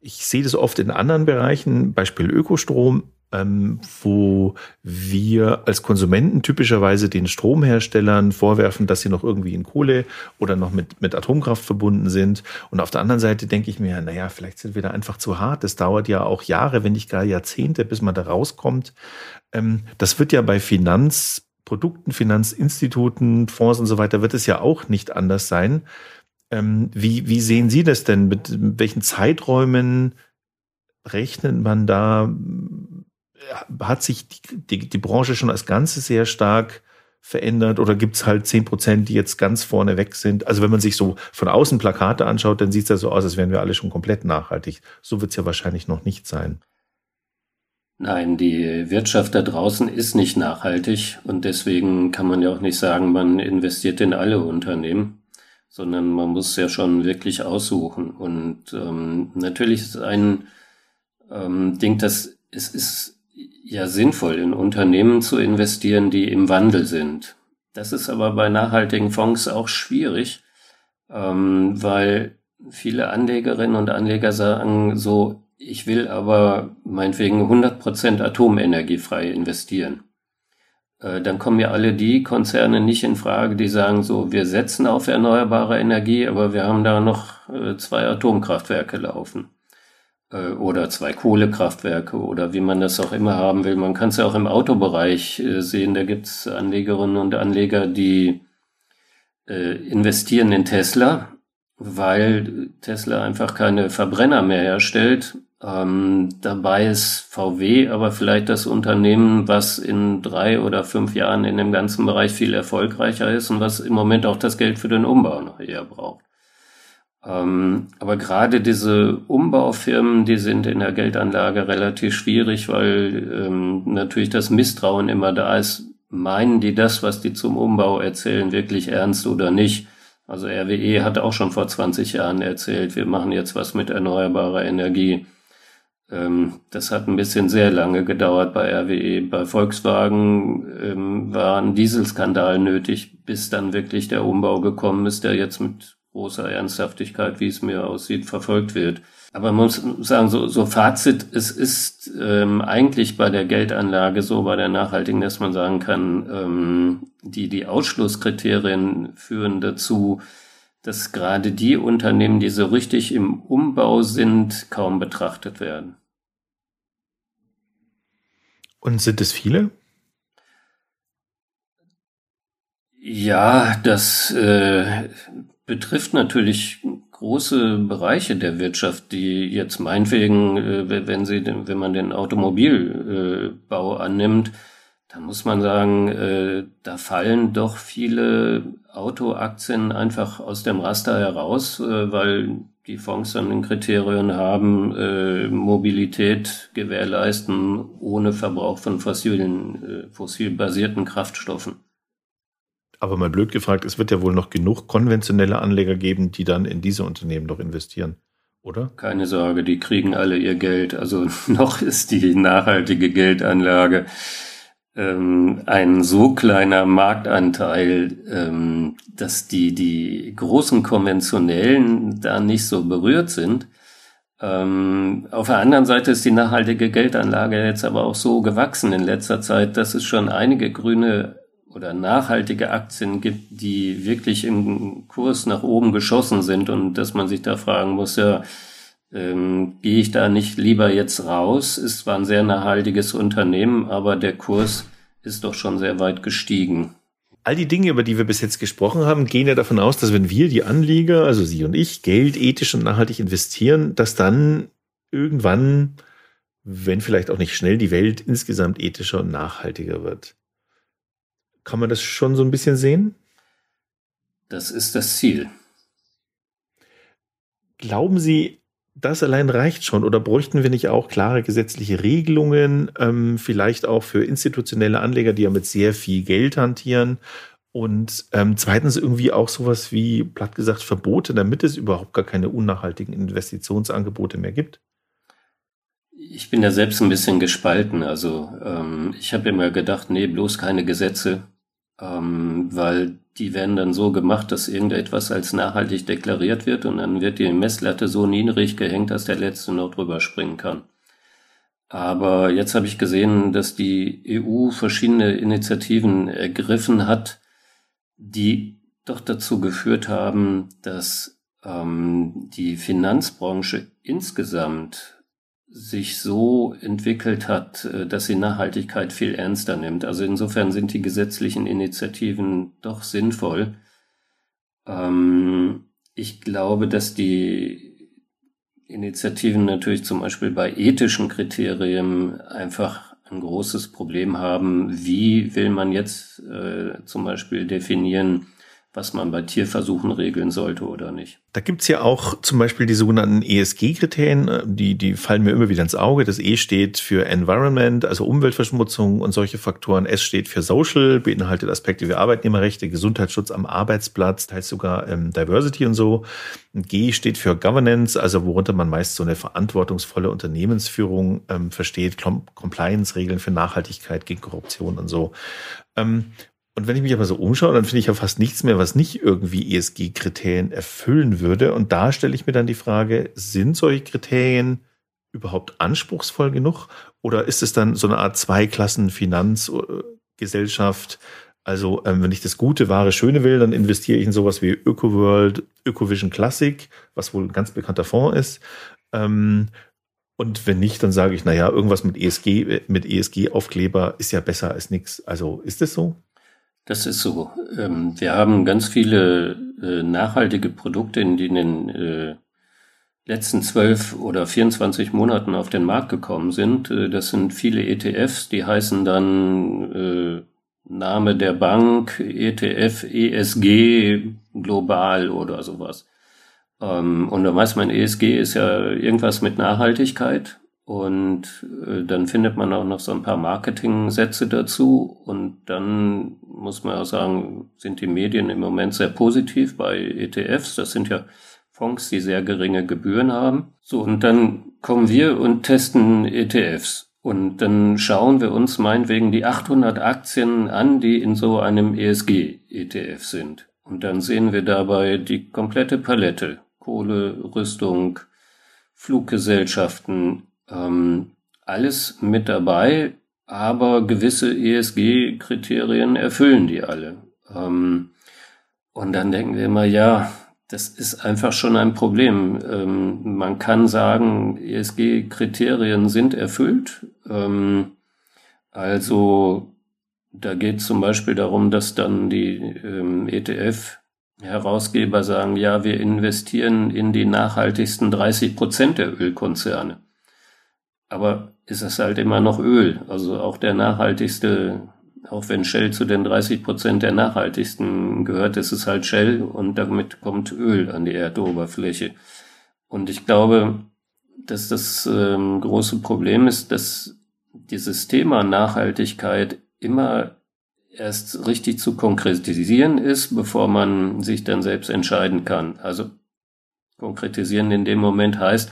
Ich sehe das oft in anderen Bereichen, Beispiel Ökostrom, ähm, wo wir als Konsumenten typischerweise den Stromherstellern vorwerfen, dass sie noch irgendwie in Kohle oder noch mit, mit Atomkraft verbunden sind. Und auf der anderen Seite denke ich mir, naja, vielleicht sind wir da einfach zu hart. Das dauert ja auch Jahre, wenn nicht gar Jahrzehnte, bis man da rauskommt. Ähm, das wird ja bei Finanzprodukten, Finanzinstituten, Fonds und so weiter, wird es ja auch nicht anders sein. Ähm, wie, wie sehen Sie das denn? Mit welchen Zeiträumen rechnet man da? Hat sich die, die, die Branche schon als Ganze sehr stark verändert oder gibt es halt zehn Prozent, die jetzt ganz vorne weg sind? Also wenn man sich so von außen Plakate anschaut, dann sieht es ja so aus, als wären wir alle schon komplett nachhaltig. So wird es ja wahrscheinlich noch nicht sein. Nein, die Wirtschaft da draußen ist nicht nachhaltig und deswegen kann man ja auch nicht sagen, man investiert in alle Unternehmen, sondern man muss ja schon wirklich aussuchen. Und ähm, natürlich ist ein ähm, Ding, dass es ist ja sinnvoll, in Unternehmen zu investieren, die im Wandel sind. Das ist aber bei nachhaltigen Fonds auch schwierig, ähm, weil viele Anlegerinnen und Anleger sagen so, ich will aber meinetwegen 100% Atomenergie frei investieren. Äh, dann kommen ja alle die Konzerne nicht in Frage, die sagen so, wir setzen auf erneuerbare Energie, aber wir haben da noch äh, zwei Atomkraftwerke laufen. Äh, oder zwei Kohlekraftwerke oder wie man das auch immer haben will. Man kann es ja auch im Autobereich äh, sehen. Da gibt es Anlegerinnen und Anleger, die äh, investieren in Tesla, weil Tesla einfach keine Verbrenner mehr herstellt. Ähm, dabei ist VW aber vielleicht das Unternehmen, was in drei oder fünf Jahren in dem ganzen Bereich viel erfolgreicher ist und was im Moment auch das Geld für den Umbau noch eher braucht. Ähm, aber gerade diese Umbaufirmen, die sind in der Geldanlage relativ schwierig, weil ähm, natürlich das Misstrauen immer da ist. Meinen die das, was die zum Umbau erzählen, wirklich ernst oder nicht? Also RWE hat auch schon vor 20 Jahren erzählt, wir machen jetzt was mit erneuerbarer Energie. Ähm, das hat ein bisschen sehr lange gedauert bei RWE. Bei Volkswagen ähm, war ein Dieselskandal nötig, bis dann wirklich der Umbau gekommen ist, der jetzt mit großer Ernsthaftigkeit, wie es mir aussieht, verfolgt wird. Aber man muss sagen, so, so Fazit, es ist ähm, eigentlich bei der Geldanlage so, bei der nachhaltigen, dass man sagen kann, ähm, die, die Ausschlusskriterien führen dazu, dass gerade die Unternehmen, die so richtig im Umbau sind, kaum betrachtet werden. Und sind es viele? Ja, das äh, betrifft natürlich große Bereiche der Wirtschaft, die jetzt meinetwegen, äh, wenn sie, wenn man den Automobilbau annimmt, da muss man sagen, äh, da fallen doch viele Autoaktien einfach aus dem Raster heraus, äh, weil die Fonds dann ein Kriterien haben, Mobilität gewährleisten ohne Verbrauch von fossilen, fossil basierten Kraftstoffen. Aber mal blöd gefragt, es wird ja wohl noch genug konventionelle Anleger geben, die dann in diese Unternehmen noch investieren, oder? Keine Sorge, die kriegen alle ihr Geld. Also noch ist die nachhaltige Geldanlage ähm, ein so kleiner Marktanteil, ähm, dass die, die großen konventionellen da nicht so berührt sind. Ähm, auf der anderen Seite ist die nachhaltige Geldanlage jetzt aber auch so gewachsen in letzter Zeit, dass es schon einige grüne oder nachhaltige Aktien gibt, die wirklich im Kurs nach oben geschossen sind und dass man sich da fragen muss, ja, ähm, gehe ich da nicht lieber jetzt raus? Ist zwar ein sehr nachhaltiges Unternehmen, aber der Kurs ist doch schon sehr weit gestiegen. All die Dinge, über die wir bis jetzt gesprochen haben, gehen ja davon aus, dass wenn wir, die Anleger, also Sie und ich, Geld ethisch und nachhaltig investieren, dass dann irgendwann, wenn vielleicht auch nicht schnell, die Welt insgesamt ethischer und nachhaltiger wird. Kann man das schon so ein bisschen sehen? Das ist das Ziel. Glauben Sie, das allein reicht schon oder bräuchten wir nicht auch klare gesetzliche Regelungen, ähm, vielleicht auch für institutionelle Anleger, die ja mit sehr viel Geld hantieren? Und ähm, zweitens irgendwie auch sowas wie, platt gesagt, Verbote, damit es überhaupt gar keine unnachhaltigen Investitionsangebote mehr gibt? Ich bin da selbst ein bisschen gespalten. Also ähm, ich habe immer gedacht, nee, bloß keine Gesetze, ähm, weil die werden dann so gemacht, dass irgendetwas als nachhaltig deklariert wird und dann wird die Messlatte so niedrig gehängt, dass der Letzte noch drüber springen kann. Aber jetzt habe ich gesehen, dass die EU verschiedene Initiativen ergriffen hat, die doch dazu geführt haben, dass ähm, die Finanzbranche insgesamt sich so entwickelt hat, äh, dass sie Nachhaltigkeit viel ernster nimmt. Also insofern sind die gesetzlichen Initiativen doch sinnvoll. Ähm, ich glaube, dass die Initiativen natürlich zum Beispiel bei ethischen Kriterien einfach ein großes Problem haben. Wie will man jetzt äh, zum Beispiel definieren, was man bei Tierversuchen regeln sollte oder nicht. Da gibt's ja auch zum Beispiel die sogenannten ESG-Kriterien, äh, die, die fallen mir immer wieder ins Auge. Das E steht für Environment, also Umweltverschmutzung und solche Faktoren. S steht für Social, beinhaltet Aspekte wie Arbeitnehmerrechte, Gesundheitsschutz am Arbeitsplatz, teils sogar ähm, Diversity und so. G steht für Governance, also worunter man meist so eine verantwortungsvolle Unternehmensführung ähm, versteht, Compliance-Regeln für Nachhaltigkeit gegen Korruption und so. Ähm, und wenn ich mich aber so umschaue, dann finde ich ja fast nichts mehr, was nicht irgendwie ESG-Kriterien erfüllen würde. Und da stelle ich mir dann die Frage, sind solche Kriterien überhaupt anspruchsvoll genug? Oder ist es dann so eine Art Zweiklassen-Finanzgesellschaft? Also, ähm, wenn ich das Gute, Wahre, Schöne will, dann investiere ich in sowas wie ÖkoWorld, ÖkoVision Classic, was wohl ein ganz bekannter Fonds ist. Ähm, und wenn nicht, dann sage ich, naja, irgendwas mit ESG, mit ESG-Aufkleber ist ja besser als nichts. Also ist es so? Das ist so. Ähm, wir haben ganz viele äh, nachhaltige Produkte, in die in den äh, letzten zwölf oder 24 Monaten auf den Markt gekommen sind. Äh, das sind viele ETFs, die heißen dann Name der Bank, ETF, ESG, global oder sowas. Ähm, und da weiß man, ESG ist ja irgendwas mit Nachhaltigkeit und äh, dann findet man auch noch so ein paar Marketing-Sätze dazu. Und dann muss man auch sagen, sind die Medien im Moment sehr positiv bei ETFs. Das sind ja Fonds, die sehr geringe Gebühren haben. So, und dann kommen wir und testen ETFs. Und dann schauen wir uns meinetwegen die 800 Aktien an, die in so einem ESG-ETF sind. Und dann sehen wir dabei die komplette Palette. Kohle, Rüstung, Fluggesellschaften, ähm, alles mit dabei, aber gewisse ESG-Kriterien erfüllen die alle. Ähm, und dann denken wir immer, ja, das ist einfach schon ein Problem. Ähm, man kann sagen, ESG-Kriterien sind erfüllt. Ähm, also da geht zum Beispiel darum, dass dann die ähm, ETF-Herausgeber sagen, ja, wir investieren in die nachhaltigsten 30 Prozent der Ölkonzerne. Aber ist es halt immer noch Öl. Also auch der nachhaltigste, auch wenn Shell zu den 30 Prozent der nachhaltigsten gehört, ist es halt Shell und damit kommt Öl an die Erdoberfläche. Und ich glaube, dass das ähm, große Problem ist, dass dieses Thema Nachhaltigkeit immer erst richtig zu konkretisieren ist, bevor man sich dann selbst entscheiden kann. Also konkretisieren in dem Moment heißt,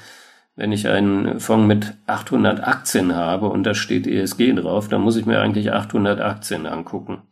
wenn ich einen Fonds mit 800 Aktien habe und da steht ESG drauf, dann muss ich mir eigentlich 800 Aktien angucken.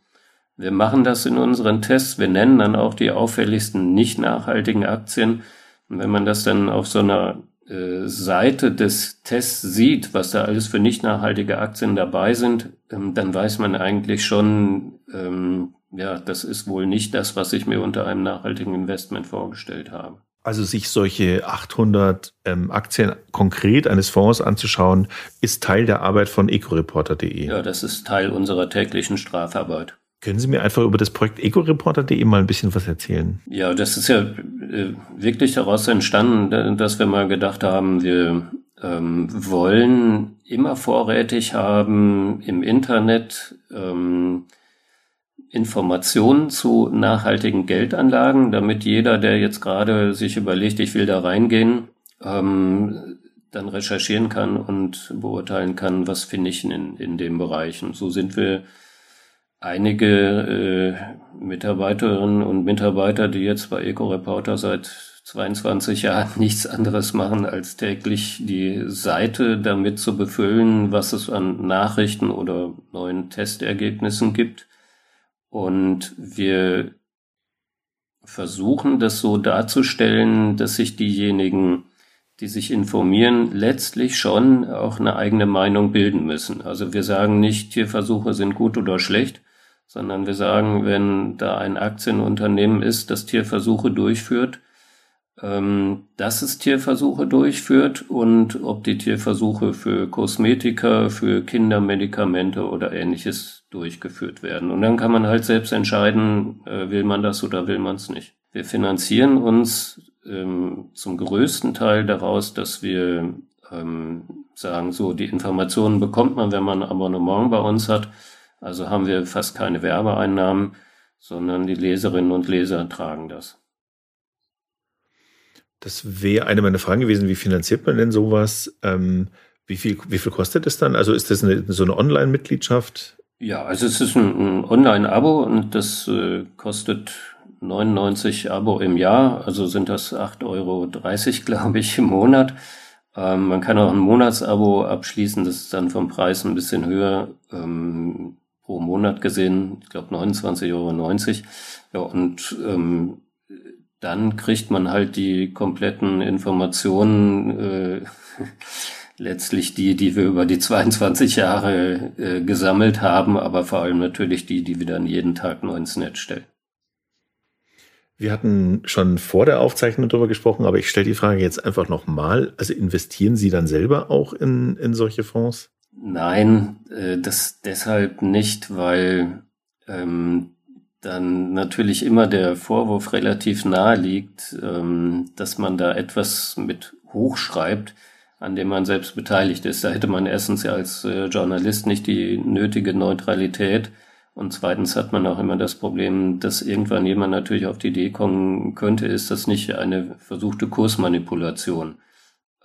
Wir machen das in unseren Tests. Wir nennen dann auch die auffälligsten nicht nachhaltigen Aktien. Und wenn man das dann auf so einer äh, Seite des Tests sieht, was da alles für nicht nachhaltige Aktien dabei sind, ähm, dann weiß man eigentlich schon, ähm, ja, das ist wohl nicht das, was ich mir unter einem nachhaltigen Investment vorgestellt habe. Also sich solche 800 ähm, Aktien konkret eines Fonds anzuschauen, ist Teil der Arbeit von ecoreporter.de. Ja, das ist Teil unserer täglichen Strafarbeit. Können Sie mir einfach über das Projekt ecoreporter.de mal ein bisschen was erzählen? Ja, das ist ja äh, wirklich daraus entstanden, dass wir mal gedacht haben, wir ähm, wollen immer vorrätig haben im Internet ähm, Informationen zu nachhaltigen Geldanlagen, damit jeder, der jetzt gerade sich überlegt, ich will da reingehen, ähm, dann recherchieren kann und beurteilen kann, was finde ich in, in dem Bereich. Und so sind wir einige äh, Mitarbeiterinnen und Mitarbeiter, die jetzt bei EcoReporter seit 22 Jahren nichts anderes machen, als täglich die Seite damit zu befüllen, was es an Nachrichten oder neuen Testergebnissen gibt und wir versuchen das so darzustellen, dass sich diejenigen, die sich informieren, letztlich schon auch eine eigene Meinung bilden müssen. Also wir sagen nicht, Tierversuche sind gut oder schlecht, sondern wir sagen, wenn da ein Aktienunternehmen ist, das Tierversuche durchführt, ähm, dass es Tierversuche durchführt und ob die Tierversuche für Kosmetika, für Kindermedikamente oder ähnliches durchgeführt werden. Und dann kann man halt selbst entscheiden, äh, will man das oder will man es nicht. Wir finanzieren uns ähm, zum größten Teil daraus, dass wir ähm, sagen, so die Informationen bekommt man, wenn man ein Abonnement bei uns hat. Also haben wir fast keine Werbeeinnahmen, sondern die Leserinnen und Leser tragen das. Das wäre eine meiner Fragen gewesen, wie finanziert man denn sowas? Ähm, wie, viel, wie viel kostet es dann? Also ist das eine, so eine Online-Mitgliedschaft? Ja, also es ist ein, ein Online-Abo und das äh, kostet 99 Abo im Jahr, also sind das 8,30 Euro, glaube ich, im Monat. Ähm, man kann auch ein Monatsabo abschließen, das ist dann vom Preis ein bisschen höher ähm, pro Monat gesehen, ich glaube 29,90 Euro. Ja, und ähm, dann kriegt man halt die kompletten Informationen, äh, letztlich die, die wir über die 22 Jahre äh, gesammelt haben, aber vor allem natürlich die, die wir dann jeden Tag neu ins Netz stellen. Wir hatten schon vor der Aufzeichnung darüber gesprochen, aber ich stelle die Frage jetzt einfach nochmal. Also investieren Sie dann selber auch in, in solche Fonds? Nein, äh, das deshalb nicht, weil ähm, dann natürlich immer der Vorwurf relativ nahe liegt, ähm, dass man da etwas mit hochschreibt, an dem man selbst beteiligt ist. Da hätte man erstens ja als äh, Journalist nicht die nötige Neutralität und zweitens hat man auch immer das Problem, dass irgendwann jemand natürlich auf die Idee kommen könnte, ist das nicht eine versuchte Kursmanipulation.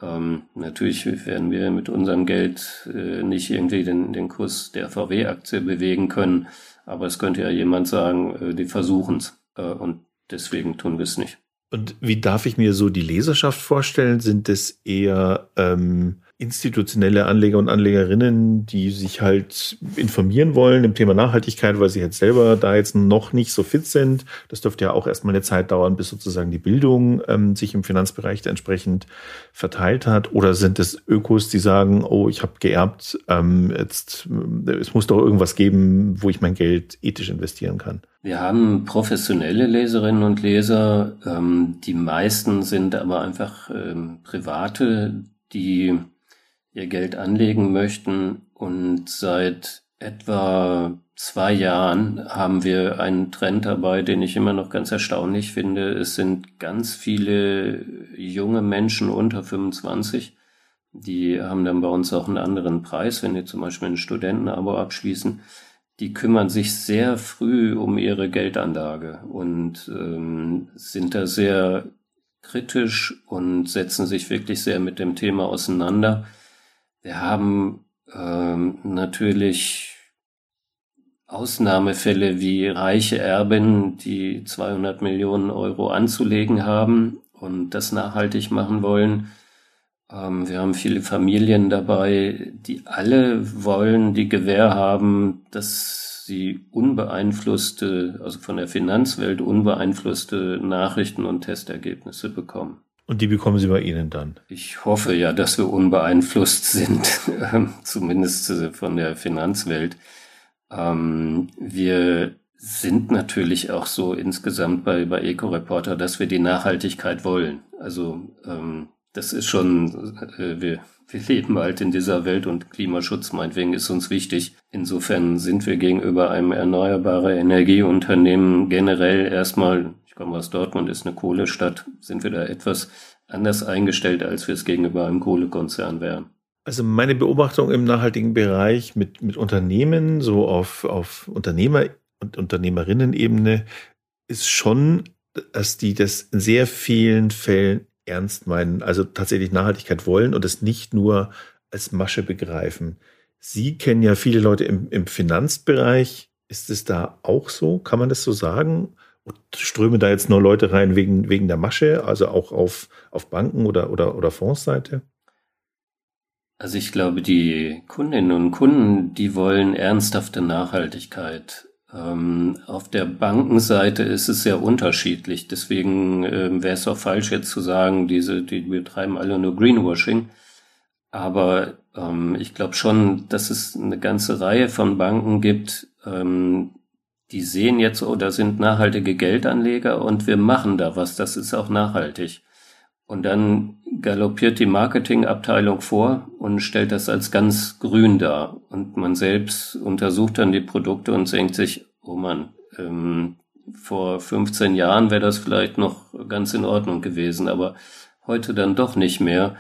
Ähm, natürlich werden wir mit unserem Geld äh, nicht irgendwie den, den Kurs der VW-Aktie bewegen können, aber es könnte ja jemand sagen, äh, die versuchen es äh, und deswegen tun wir es nicht. Und wie darf ich mir so die Leserschaft vorstellen? Sind es eher ähm, institutionelle Anleger und Anlegerinnen, die sich halt informieren wollen im Thema Nachhaltigkeit, weil sie jetzt selber da jetzt noch nicht so fit sind. Das dürfte ja auch erstmal eine Zeit dauern, bis sozusagen die Bildung ähm, sich im Finanzbereich entsprechend verteilt hat. Oder sind es Ökos, die sagen, oh, ich habe geerbt, ähm, jetzt es muss doch irgendwas geben, wo ich mein Geld ethisch investieren kann. Wir haben professionelle Leserinnen und Leser. Ähm, die meisten sind aber einfach ähm, private, die ihr Geld anlegen möchten. Und seit etwa zwei Jahren haben wir einen Trend dabei, den ich immer noch ganz erstaunlich finde. Es sind ganz viele junge Menschen unter 25, die haben dann bei uns auch einen anderen Preis, wenn die zum Beispiel ein Studentenabo abschließen. Die kümmern sich sehr früh um ihre Geldanlage und ähm, sind da sehr kritisch und setzen sich wirklich sehr mit dem Thema auseinander. Wir haben ähm, natürlich Ausnahmefälle wie reiche Erben, die 200 Millionen Euro anzulegen haben und das nachhaltig machen wollen. Ähm, wir haben viele Familien dabei, die alle wollen die Gewähr haben, dass sie unbeeinflusste, also von der Finanzwelt unbeeinflusste Nachrichten und Testergebnisse bekommen. Und die bekommen Sie bei Ihnen dann? Ich hoffe ja, dass wir unbeeinflusst sind, ähm, zumindest äh, von der Finanzwelt. Ähm, wir sind natürlich auch so insgesamt bei, bei Eco-Reporter, dass wir die Nachhaltigkeit wollen. Also ähm, das ist schon, äh, wir, wir leben halt in dieser Welt und Klimaschutz meinetwegen ist uns wichtig. Insofern sind wir gegenüber einem erneuerbare Energieunternehmen generell erstmal, komme aus Dortmund, ist eine Kohlestadt, sind wir da etwas anders eingestellt, als wir es gegenüber einem Kohlekonzern wären. Also meine Beobachtung im nachhaltigen Bereich mit, mit Unternehmen, so auf, auf Unternehmer- und Unternehmerinnen-Ebene, ist schon, dass die das in sehr vielen Fällen ernst meinen, also tatsächlich Nachhaltigkeit wollen und es nicht nur als Masche begreifen. Sie kennen ja viele Leute im, im Finanzbereich. Ist es da auch so? Kann man das so sagen? Und strömen da jetzt nur Leute rein wegen, wegen der Masche, also auch auf, auf Banken oder, oder, oder Fondsseite? Also ich glaube, die Kundinnen und Kunden, die wollen ernsthafte Nachhaltigkeit. Ähm, auf der Bankenseite ist es sehr unterschiedlich. Deswegen ähm, wäre es auch falsch jetzt zu sagen, diese, die betreiben alle nur Greenwashing. Aber ähm, ich glaube schon, dass es eine ganze Reihe von Banken gibt, ähm, die sehen jetzt, oh, da sind nachhaltige Geldanleger und wir machen da was. Das ist auch nachhaltig. Und dann galoppiert die Marketingabteilung vor und stellt das als ganz grün dar. Und man selbst untersucht dann die Produkte und denkt sich, oh man, ähm, vor 15 Jahren wäre das vielleicht noch ganz in Ordnung gewesen, aber heute dann doch nicht mehr.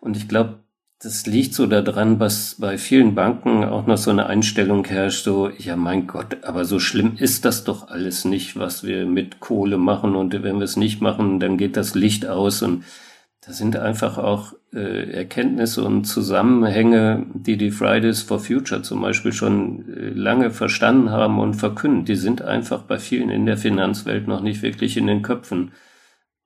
Und ich glaube, das liegt so daran, was bei vielen Banken auch noch so eine Einstellung herrscht, so, ja mein Gott, aber so schlimm ist das doch alles nicht, was wir mit Kohle machen und wenn wir es nicht machen, dann geht das Licht aus und da sind einfach auch äh, Erkenntnisse und Zusammenhänge, die die Fridays for Future zum Beispiel schon äh, lange verstanden haben und verkünden. Die sind einfach bei vielen in der Finanzwelt noch nicht wirklich in den Köpfen.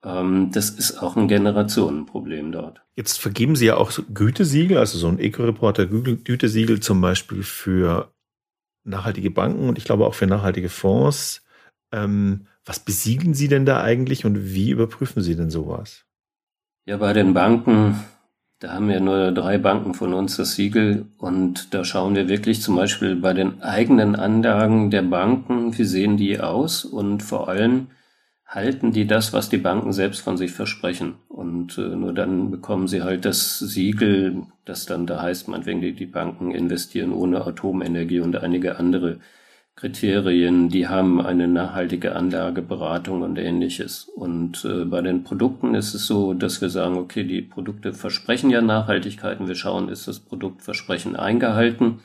Ähm, das ist auch ein Generationenproblem dort. Jetzt vergeben Sie ja auch Gütesiegel, also so ein Eco-Reporter Gütesiegel zum Beispiel für nachhaltige Banken und ich glaube auch für nachhaltige Fonds. Ähm, was besiegeln Sie denn da eigentlich und wie überprüfen Sie denn sowas? Ja, bei den Banken, da haben ja nur drei Banken von uns das Siegel und da schauen wir wirklich zum Beispiel bei den eigenen Anlagen der Banken, wie sehen die aus und vor allem, halten die das, was die Banken selbst von sich versprechen. Und äh, nur dann bekommen sie halt das Siegel, das dann da heißt, meinetwegen die, die Banken investieren ohne Atomenergie und einige andere Kriterien, die haben eine nachhaltige Anlageberatung und ähnliches. Und äh, bei den Produkten ist es so, dass wir sagen, okay, die Produkte versprechen ja Nachhaltigkeit und wir schauen, ist das Produktversprechen eingehalten.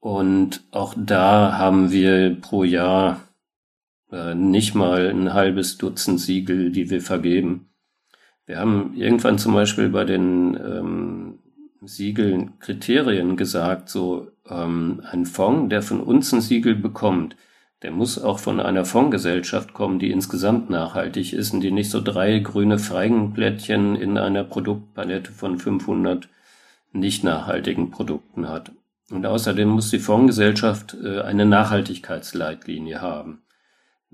Und auch da haben wir pro Jahr äh, nicht mal ein halbes Dutzend Siegel, die wir vergeben. Wir haben irgendwann zum Beispiel bei den ähm, Siegeln Kriterien gesagt, so ähm, ein Fonds, der von uns ein Siegel bekommt, der muss auch von einer Fondsgesellschaft kommen, die insgesamt nachhaltig ist und die nicht so drei grüne Feigenblättchen in einer Produktpalette von 500 nicht nachhaltigen Produkten hat. Und außerdem muss die Fondsgesellschaft äh, eine Nachhaltigkeitsleitlinie haben.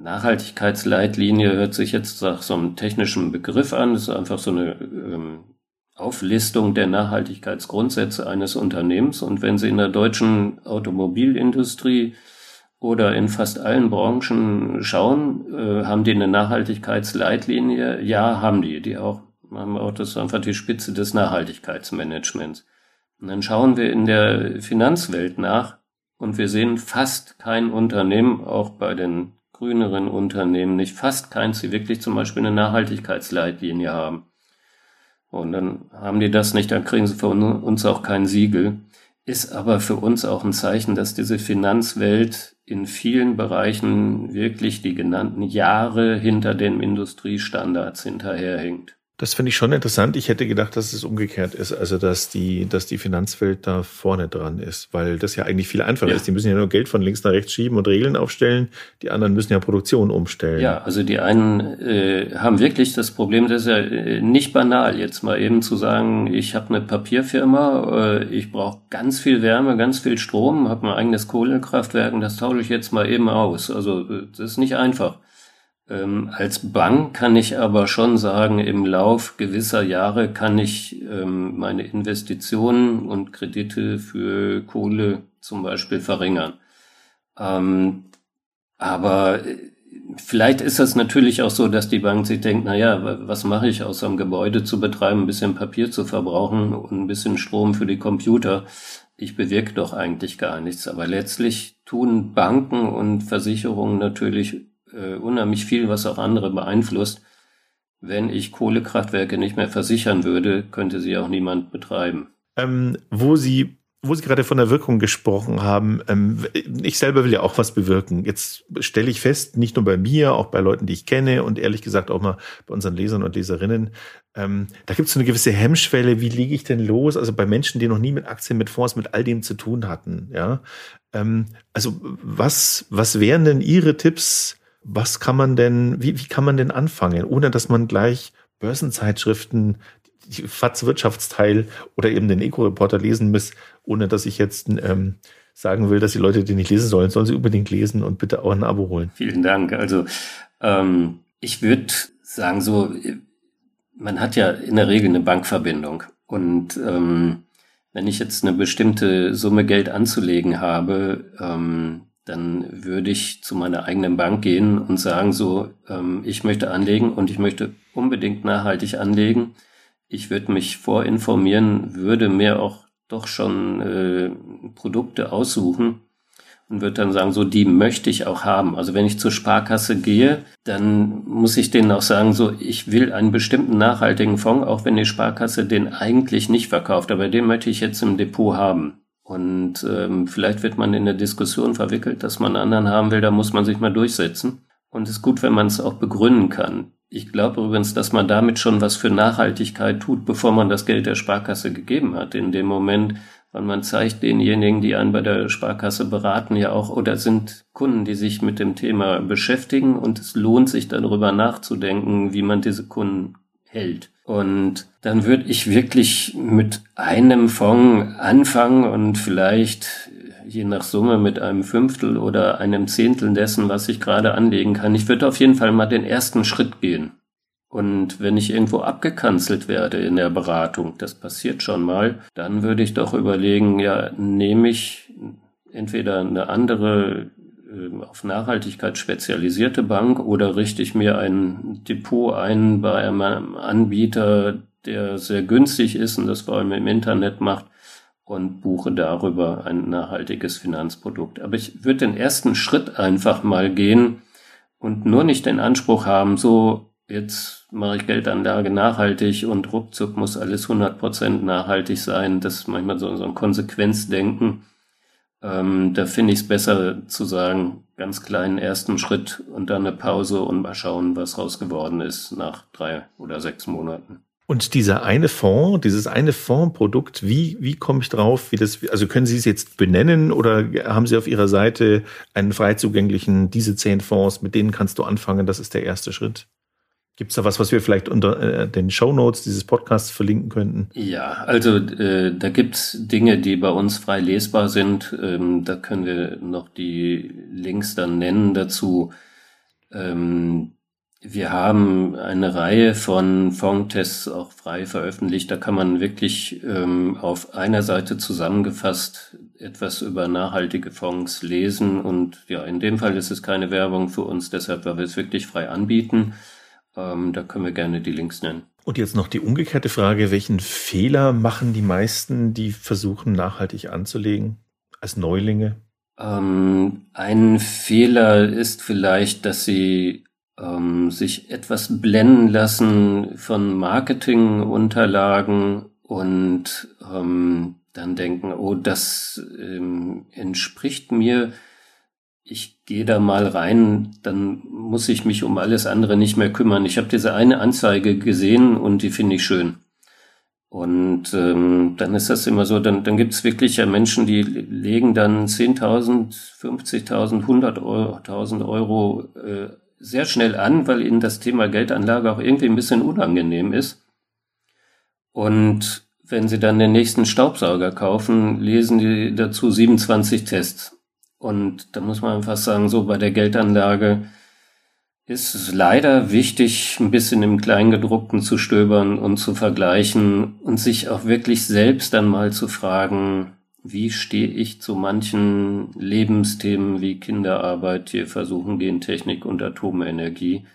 Nachhaltigkeitsleitlinie hört sich jetzt nach so einem technischen Begriff an. Das ist einfach so eine ähm, Auflistung der Nachhaltigkeitsgrundsätze eines Unternehmens. Und wenn Sie in der deutschen Automobilindustrie oder in fast allen Branchen schauen, äh, haben die eine Nachhaltigkeitsleitlinie? Ja, haben die. Die auch, haben auch das einfach die Spitze des Nachhaltigkeitsmanagements. Und dann schauen wir in der Finanzwelt nach und wir sehen fast kein Unternehmen, auch bei den grüneren Unternehmen nicht, fast keins, die wirklich zum Beispiel eine Nachhaltigkeitsleitlinie haben. Und dann haben die das nicht, dann kriegen sie von uns auch kein Siegel. Ist aber für uns auch ein Zeichen, dass diese Finanzwelt in vielen Bereichen wirklich die genannten Jahre hinter den Industriestandards hinterherhinkt. Das finde ich schon interessant. Ich hätte gedacht, dass es umgekehrt ist, also dass die, dass die Finanzwelt da vorne dran ist, weil das ja eigentlich viel einfacher ja. ist. Die müssen ja nur Geld von links nach rechts schieben und Regeln aufstellen. Die anderen müssen ja Produktion umstellen. Ja, also die einen äh, haben wirklich das Problem, das ist ja äh, nicht banal, jetzt mal eben zu sagen, ich habe eine Papierfirma, äh, ich brauche ganz viel Wärme, ganz viel Strom, habe mein eigenes Kohlekraftwerk und das tausche ich jetzt mal eben aus. Also äh, das ist nicht einfach. Ähm, als Bank kann ich aber schon sagen, im Lauf gewisser Jahre kann ich ähm, meine Investitionen und Kredite für Kohle zum Beispiel verringern. Ähm, aber äh, vielleicht ist es natürlich auch so, dass die Bank sich denkt, na ja, was mache ich außer ein Gebäude zu betreiben, ein bisschen Papier zu verbrauchen und ein bisschen Strom für die Computer. Ich bewirke doch eigentlich gar nichts. Aber letztlich tun Banken und Versicherungen natürlich äh, unheimlich viel, was auch andere beeinflusst. Wenn ich Kohlekraftwerke nicht mehr versichern würde, könnte sie auch niemand betreiben. Ähm, wo Sie wo Sie gerade von der Wirkung gesprochen haben, ähm, ich selber will ja auch was bewirken. Jetzt stelle ich fest, nicht nur bei mir, auch bei Leuten, die ich kenne und ehrlich gesagt auch mal bei unseren Lesern und Leserinnen, ähm, da gibt es so eine gewisse Hemmschwelle. Wie lege ich denn los? Also bei Menschen, die noch nie mit Aktien, mit Fonds, mit all dem zu tun hatten. Ja, ähm, also was was wären denn Ihre Tipps? Was kann man denn, wie, wie kann man denn anfangen, ohne dass man gleich Börsenzeitschriften, die FATS Wirtschaftsteil oder eben den Eco-Reporter lesen muss, ohne dass ich jetzt ähm, sagen will, dass die Leute den nicht lesen sollen, sollen sie unbedingt lesen und bitte auch ein Abo holen. Vielen Dank. Also ähm, ich würde sagen, so, man hat ja in der Regel eine Bankverbindung und ähm, wenn ich jetzt eine bestimmte Summe Geld anzulegen habe, ähm, dann würde ich zu meiner eigenen Bank gehen und sagen so, ähm, ich möchte anlegen und ich möchte unbedingt nachhaltig anlegen. Ich würde mich vorinformieren, würde mir auch doch schon äh, Produkte aussuchen und würde dann sagen, so die möchte ich auch haben. Also wenn ich zur Sparkasse gehe, dann muss ich denen auch sagen, so ich will einen bestimmten nachhaltigen Fonds, auch wenn die Sparkasse den eigentlich nicht verkauft, aber den möchte ich jetzt im Depot haben. Und ähm, vielleicht wird man in der Diskussion verwickelt, dass man einen anderen haben will, da muss man sich mal durchsetzen. Und es ist gut, wenn man es auch begründen kann. Ich glaube übrigens, dass man damit schon was für Nachhaltigkeit tut, bevor man das Geld der Sparkasse gegeben hat. In dem Moment, weil man zeigt denjenigen, die einen bei der Sparkasse beraten, ja auch, oder sind Kunden, die sich mit dem Thema beschäftigen und es lohnt sich darüber nachzudenken, wie man diese Kunden hält. Und dann würde ich wirklich mit einem Fonds anfangen und vielleicht je nach Summe mit einem Fünftel oder einem Zehntel dessen, was ich gerade anlegen kann. Ich würde auf jeden Fall mal den ersten Schritt gehen. Und wenn ich irgendwo abgekanzelt werde in der Beratung, das passiert schon mal, dann würde ich doch überlegen, ja, nehme ich entweder eine andere auf Nachhaltigkeit spezialisierte Bank oder richte ich mir ein Depot ein bei einem Anbieter, der sehr günstig ist und das vor allem im Internet macht und buche darüber ein nachhaltiges Finanzprodukt. Aber ich würde den ersten Schritt einfach mal gehen und nur nicht den Anspruch haben, so jetzt mache ich Geldanlage nachhaltig und ruckzuck muss alles 100% nachhaltig sein. Das ist manchmal so, so ein Konsequenzdenken ähm, da finde ich es besser zu sagen, ganz kleinen ersten Schritt und dann eine Pause und mal schauen, was raus geworden ist nach drei oder sechs Monaten. Und dieser eine Fonds, dieses eine Fondsprodukt, wie, wie komme ich drauf? Wie das, also können Sie es jetzt benennen oder haben Sie auf Ihrer Seite einen frei zugänglichen, diese zehn Fonds, mit denen kannst du anfangen, das ist der erste Schritt? Gibt es da was, was wir vielleicht unter äh, den Show Notes dieses Podcasts verlinken könnten? Ja, also äh, da gibt's Dinge, die bei uns frei lesbar sind. Ähm, da können wir noch die Links dann nennen dazu. Ähm, wir haben eine Reihe von Fondtests auch frei veröffentlicht. Da kann man wirklich ähm, auf einer Seite zusammengefasst etwas über nachhaltige Fonds lesen. Und ja, in dem Fall ist es keine Werbung für uns, deshalb, weil wir es wirklich frei anbieten. Ähm, da können wir gerne die Links nennen. Und jetzt noch die umgekehrte Frage, welchen Fehler machen die meisten, die versuchen nachhaltig anzulegen als Neulinge? Ähm, ein Fehler ist vielleicht, dass sie ähm, sich etwas blenden lassen von Marketingunterlagen und ähm, dann denken, oh, das ähm, entspricht mir ich gehe da mal rein, dann muss ich mich um alles andere nicht mehr kümmern. Ich habe diese eine Anzeige gesehen und die finde ich schön. Und ähm, dann ist das immer so, dann, dann gibt es wirklich ja Menschen, die legen dann 10.000, 50.000, 100.000 Euro äh, sehr schnell an, weil ihnen das Thema Geldanlage auch irgendwie ein bisschen unangenehm ist. Und wenn sie dann den nächsten Staubsauger kaufen, lesen die dazu 27 Tests. Und da muss man einfach sagen, so bei der Geldanlage, ist es leider wichtig, ein bisschen im Kleingedruckten zu stöbern und zu vergleichen und sich auch wirklich selbst dann mal zu fragen, wie stehe ich zu manchen Lebensthemen wie Kinderarbeit, Tierversuchen, Gentechnik und Atomenergie.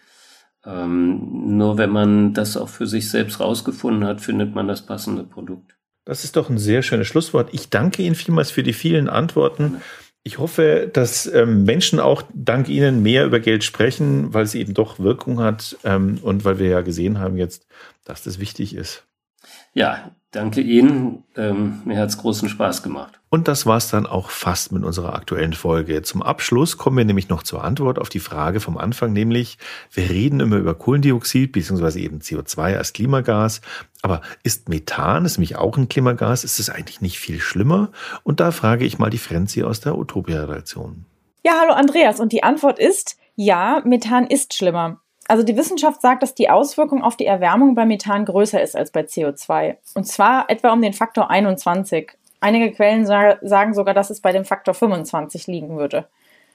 Ähm, nur wenn man das auch für sich selbst rausgefunden hat, findet man das passende Produkt. Das ist doch ein sehr schönes Schlusswort. Ich danke Ihnen vielmals für die vielen Antworten. Ich hoffe, dass ähm, Menschen auch dank Ihnen mehr über Geld sprechen, weil es eben doch Wirkung hat ähm, und weil wir ja gesehen haben jetzt, dass das wichtig ist. Ja, danke Ihnen. Ähm, mir hat es großen Spaß gemacht. Und das war es dann auch fast mit unserer aktuellen Folge. Zum Abschluss kommen wir nämlich noch zur Antwort auf die Frage vom Anfang, nämlich wir reden immer über Kohlendioxid bzw. eben CO2 als Klimagas. Aber ist Methan, ist nämlich auch ein Klimagas, ist es eigentlich nicht viel schlimmer? Und da frage ich mal die Frenzi aus der Utopia-Redaktion. Ja, hallo Andreas. Und die Antwort ist, ja, Methan ist schlimmer. Also die Wissenschaft sagt, dass die Auswirkung auf die Erwärmung bei Methan größer ist als bei CO2. Und zwar etwa um den Faktor 21. Einige Quellen sagen sogar, dass es bei dem Faktor 25 liegen würde.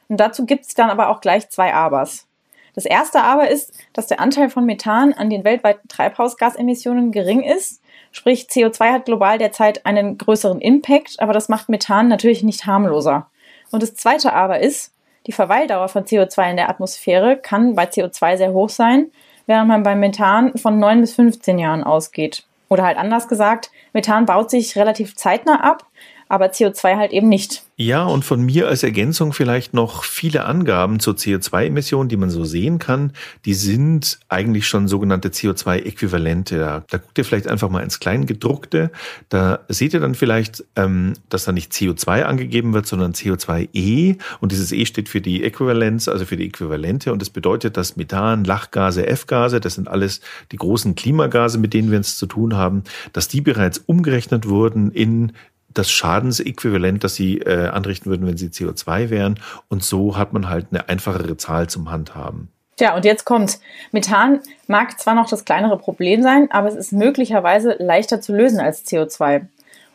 Und dazu gibt es dann aber auch gleich zwei Abers. Das erste aber ist, dass der Anteil von Methan an den weltweiten Treibhausgasemissionen gering ist. Sprich, CO2 hat global derzeit einen größeren Impact, aber das macht Methan natürlich nicht harmloser. Und das zweite aber ist, die Verweildauer von CO2 in der Atmosphäre kann bei CO2 sehr hoch sein, während man beim Methan von 9 bis 15 Jahren ausgeht. Oder halt anders gesagt, Methan baut sich relativ zeitnah ab, aber CO2 halt eben nicht. Ja, und von mir als Ergänzung vielleicht noch viele Angaben zur CO2-Emission, die man so sehen kann. Die sind eigentlich schon sogenannte CO2-Äquivalente. Da, da guckt ihr vielleicht einfach mal ins Kleingedruckte. Da seht ihr dann vielleicht, ähm, dass da nicht CO2 angegeben wird, sondern CO2e. Und dieses E steht für die Äquivalenz, also für die Äquivalente. Und das bedeutet, dass Methan, Lachgase, F-Gase, das sind alles die großen Klimagase, mit denen wir es zu tun haben, dass die bereits umgerechnet wurden in das Schadensäquivalent, das sie äh, anrichten würden, wenn sie CO2 wären. Und so hat man halt eine einfachere Zahl zum Handhaben. Tja, und jetzt kommt, Methan mag zwar noch das kleinere Problem sein, aber es ist möglicherweise leichter zu lösen als CO2.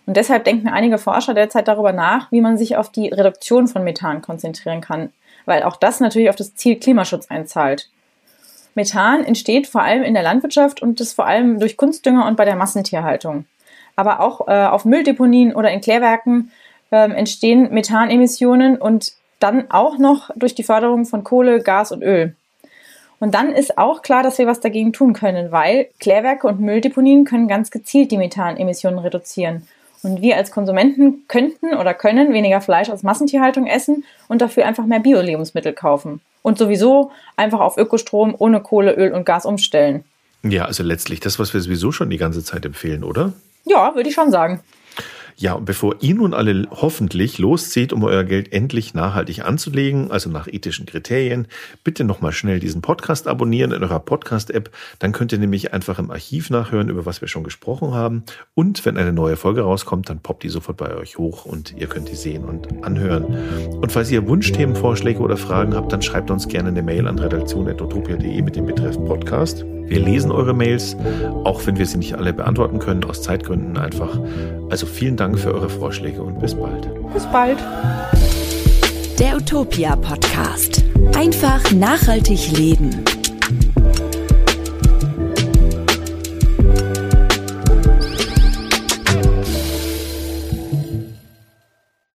Und deshalb denken einige Forscher derzeit darüber nach, wie man sich auf die Reduktion von Methan konzentrieren kann, weil auch das natürlich auf das Ziel Klimaschutz einzahlt. Methan entsteht vor allem in der Landwirtschaft und das vor allem durch Kunstdünger und bei der Massentierhaltung aber auch äh, auf Mülldeponien oder in Klärwerken äh, entstehen Methanemissionen und dann auch noch durch die Förderung von Kohle, Gas und Öl. Und dann ist auch klar, dass wir was dagegen tun können, weil Klärwerke und Mülldeponien können ganz gezielt die Methanemissionen reduzieren. Und wir als Konsumenten könnten oder können weniger Fleisch aus Massentierhaltung essen und dafür einfach mehr Bio-Lebensmittel kaufen. Und sowieso einfach auf Ökostrom ohne Kohle, Öl und Gas umstellen. Ja, also letztlich das, was wir sowieso schon die ganze Zeit empfehlen, oder? Ja, würde ich schon sagen. Ja, und bevor ihr nun alle hoffentlich loszieht, um euer Geld endlich nachhaltig anzulegen, also nach ethischen Kriterien, bitte nochmal schnell diesen Podcast abonnieren in eurer Podcast-App. Dann könnt ihr nämlich einfach im Archiv nachhören, über was wir schon gesprochen haben. Und wenn eine neue Folge rauskommt, dann poppt die sofort bei euch hoch und ihr könnt die sehen und anhören. Und falls ihr Wunschthemen, Vorschläge oder Fragen habt, dann schreibt uns gerne eine Mail an redaktion.utopia.de mit dem Betreff Podcast. Wir lesen eure Mails, auch wenn wir sie nicht alle beantworten können, aus Zeitgründen einfach. Also vielen Dank für eure Vorschläge und bis bald. Bis bald. Der Utopia Podcast. Einfach nachhaltig leben.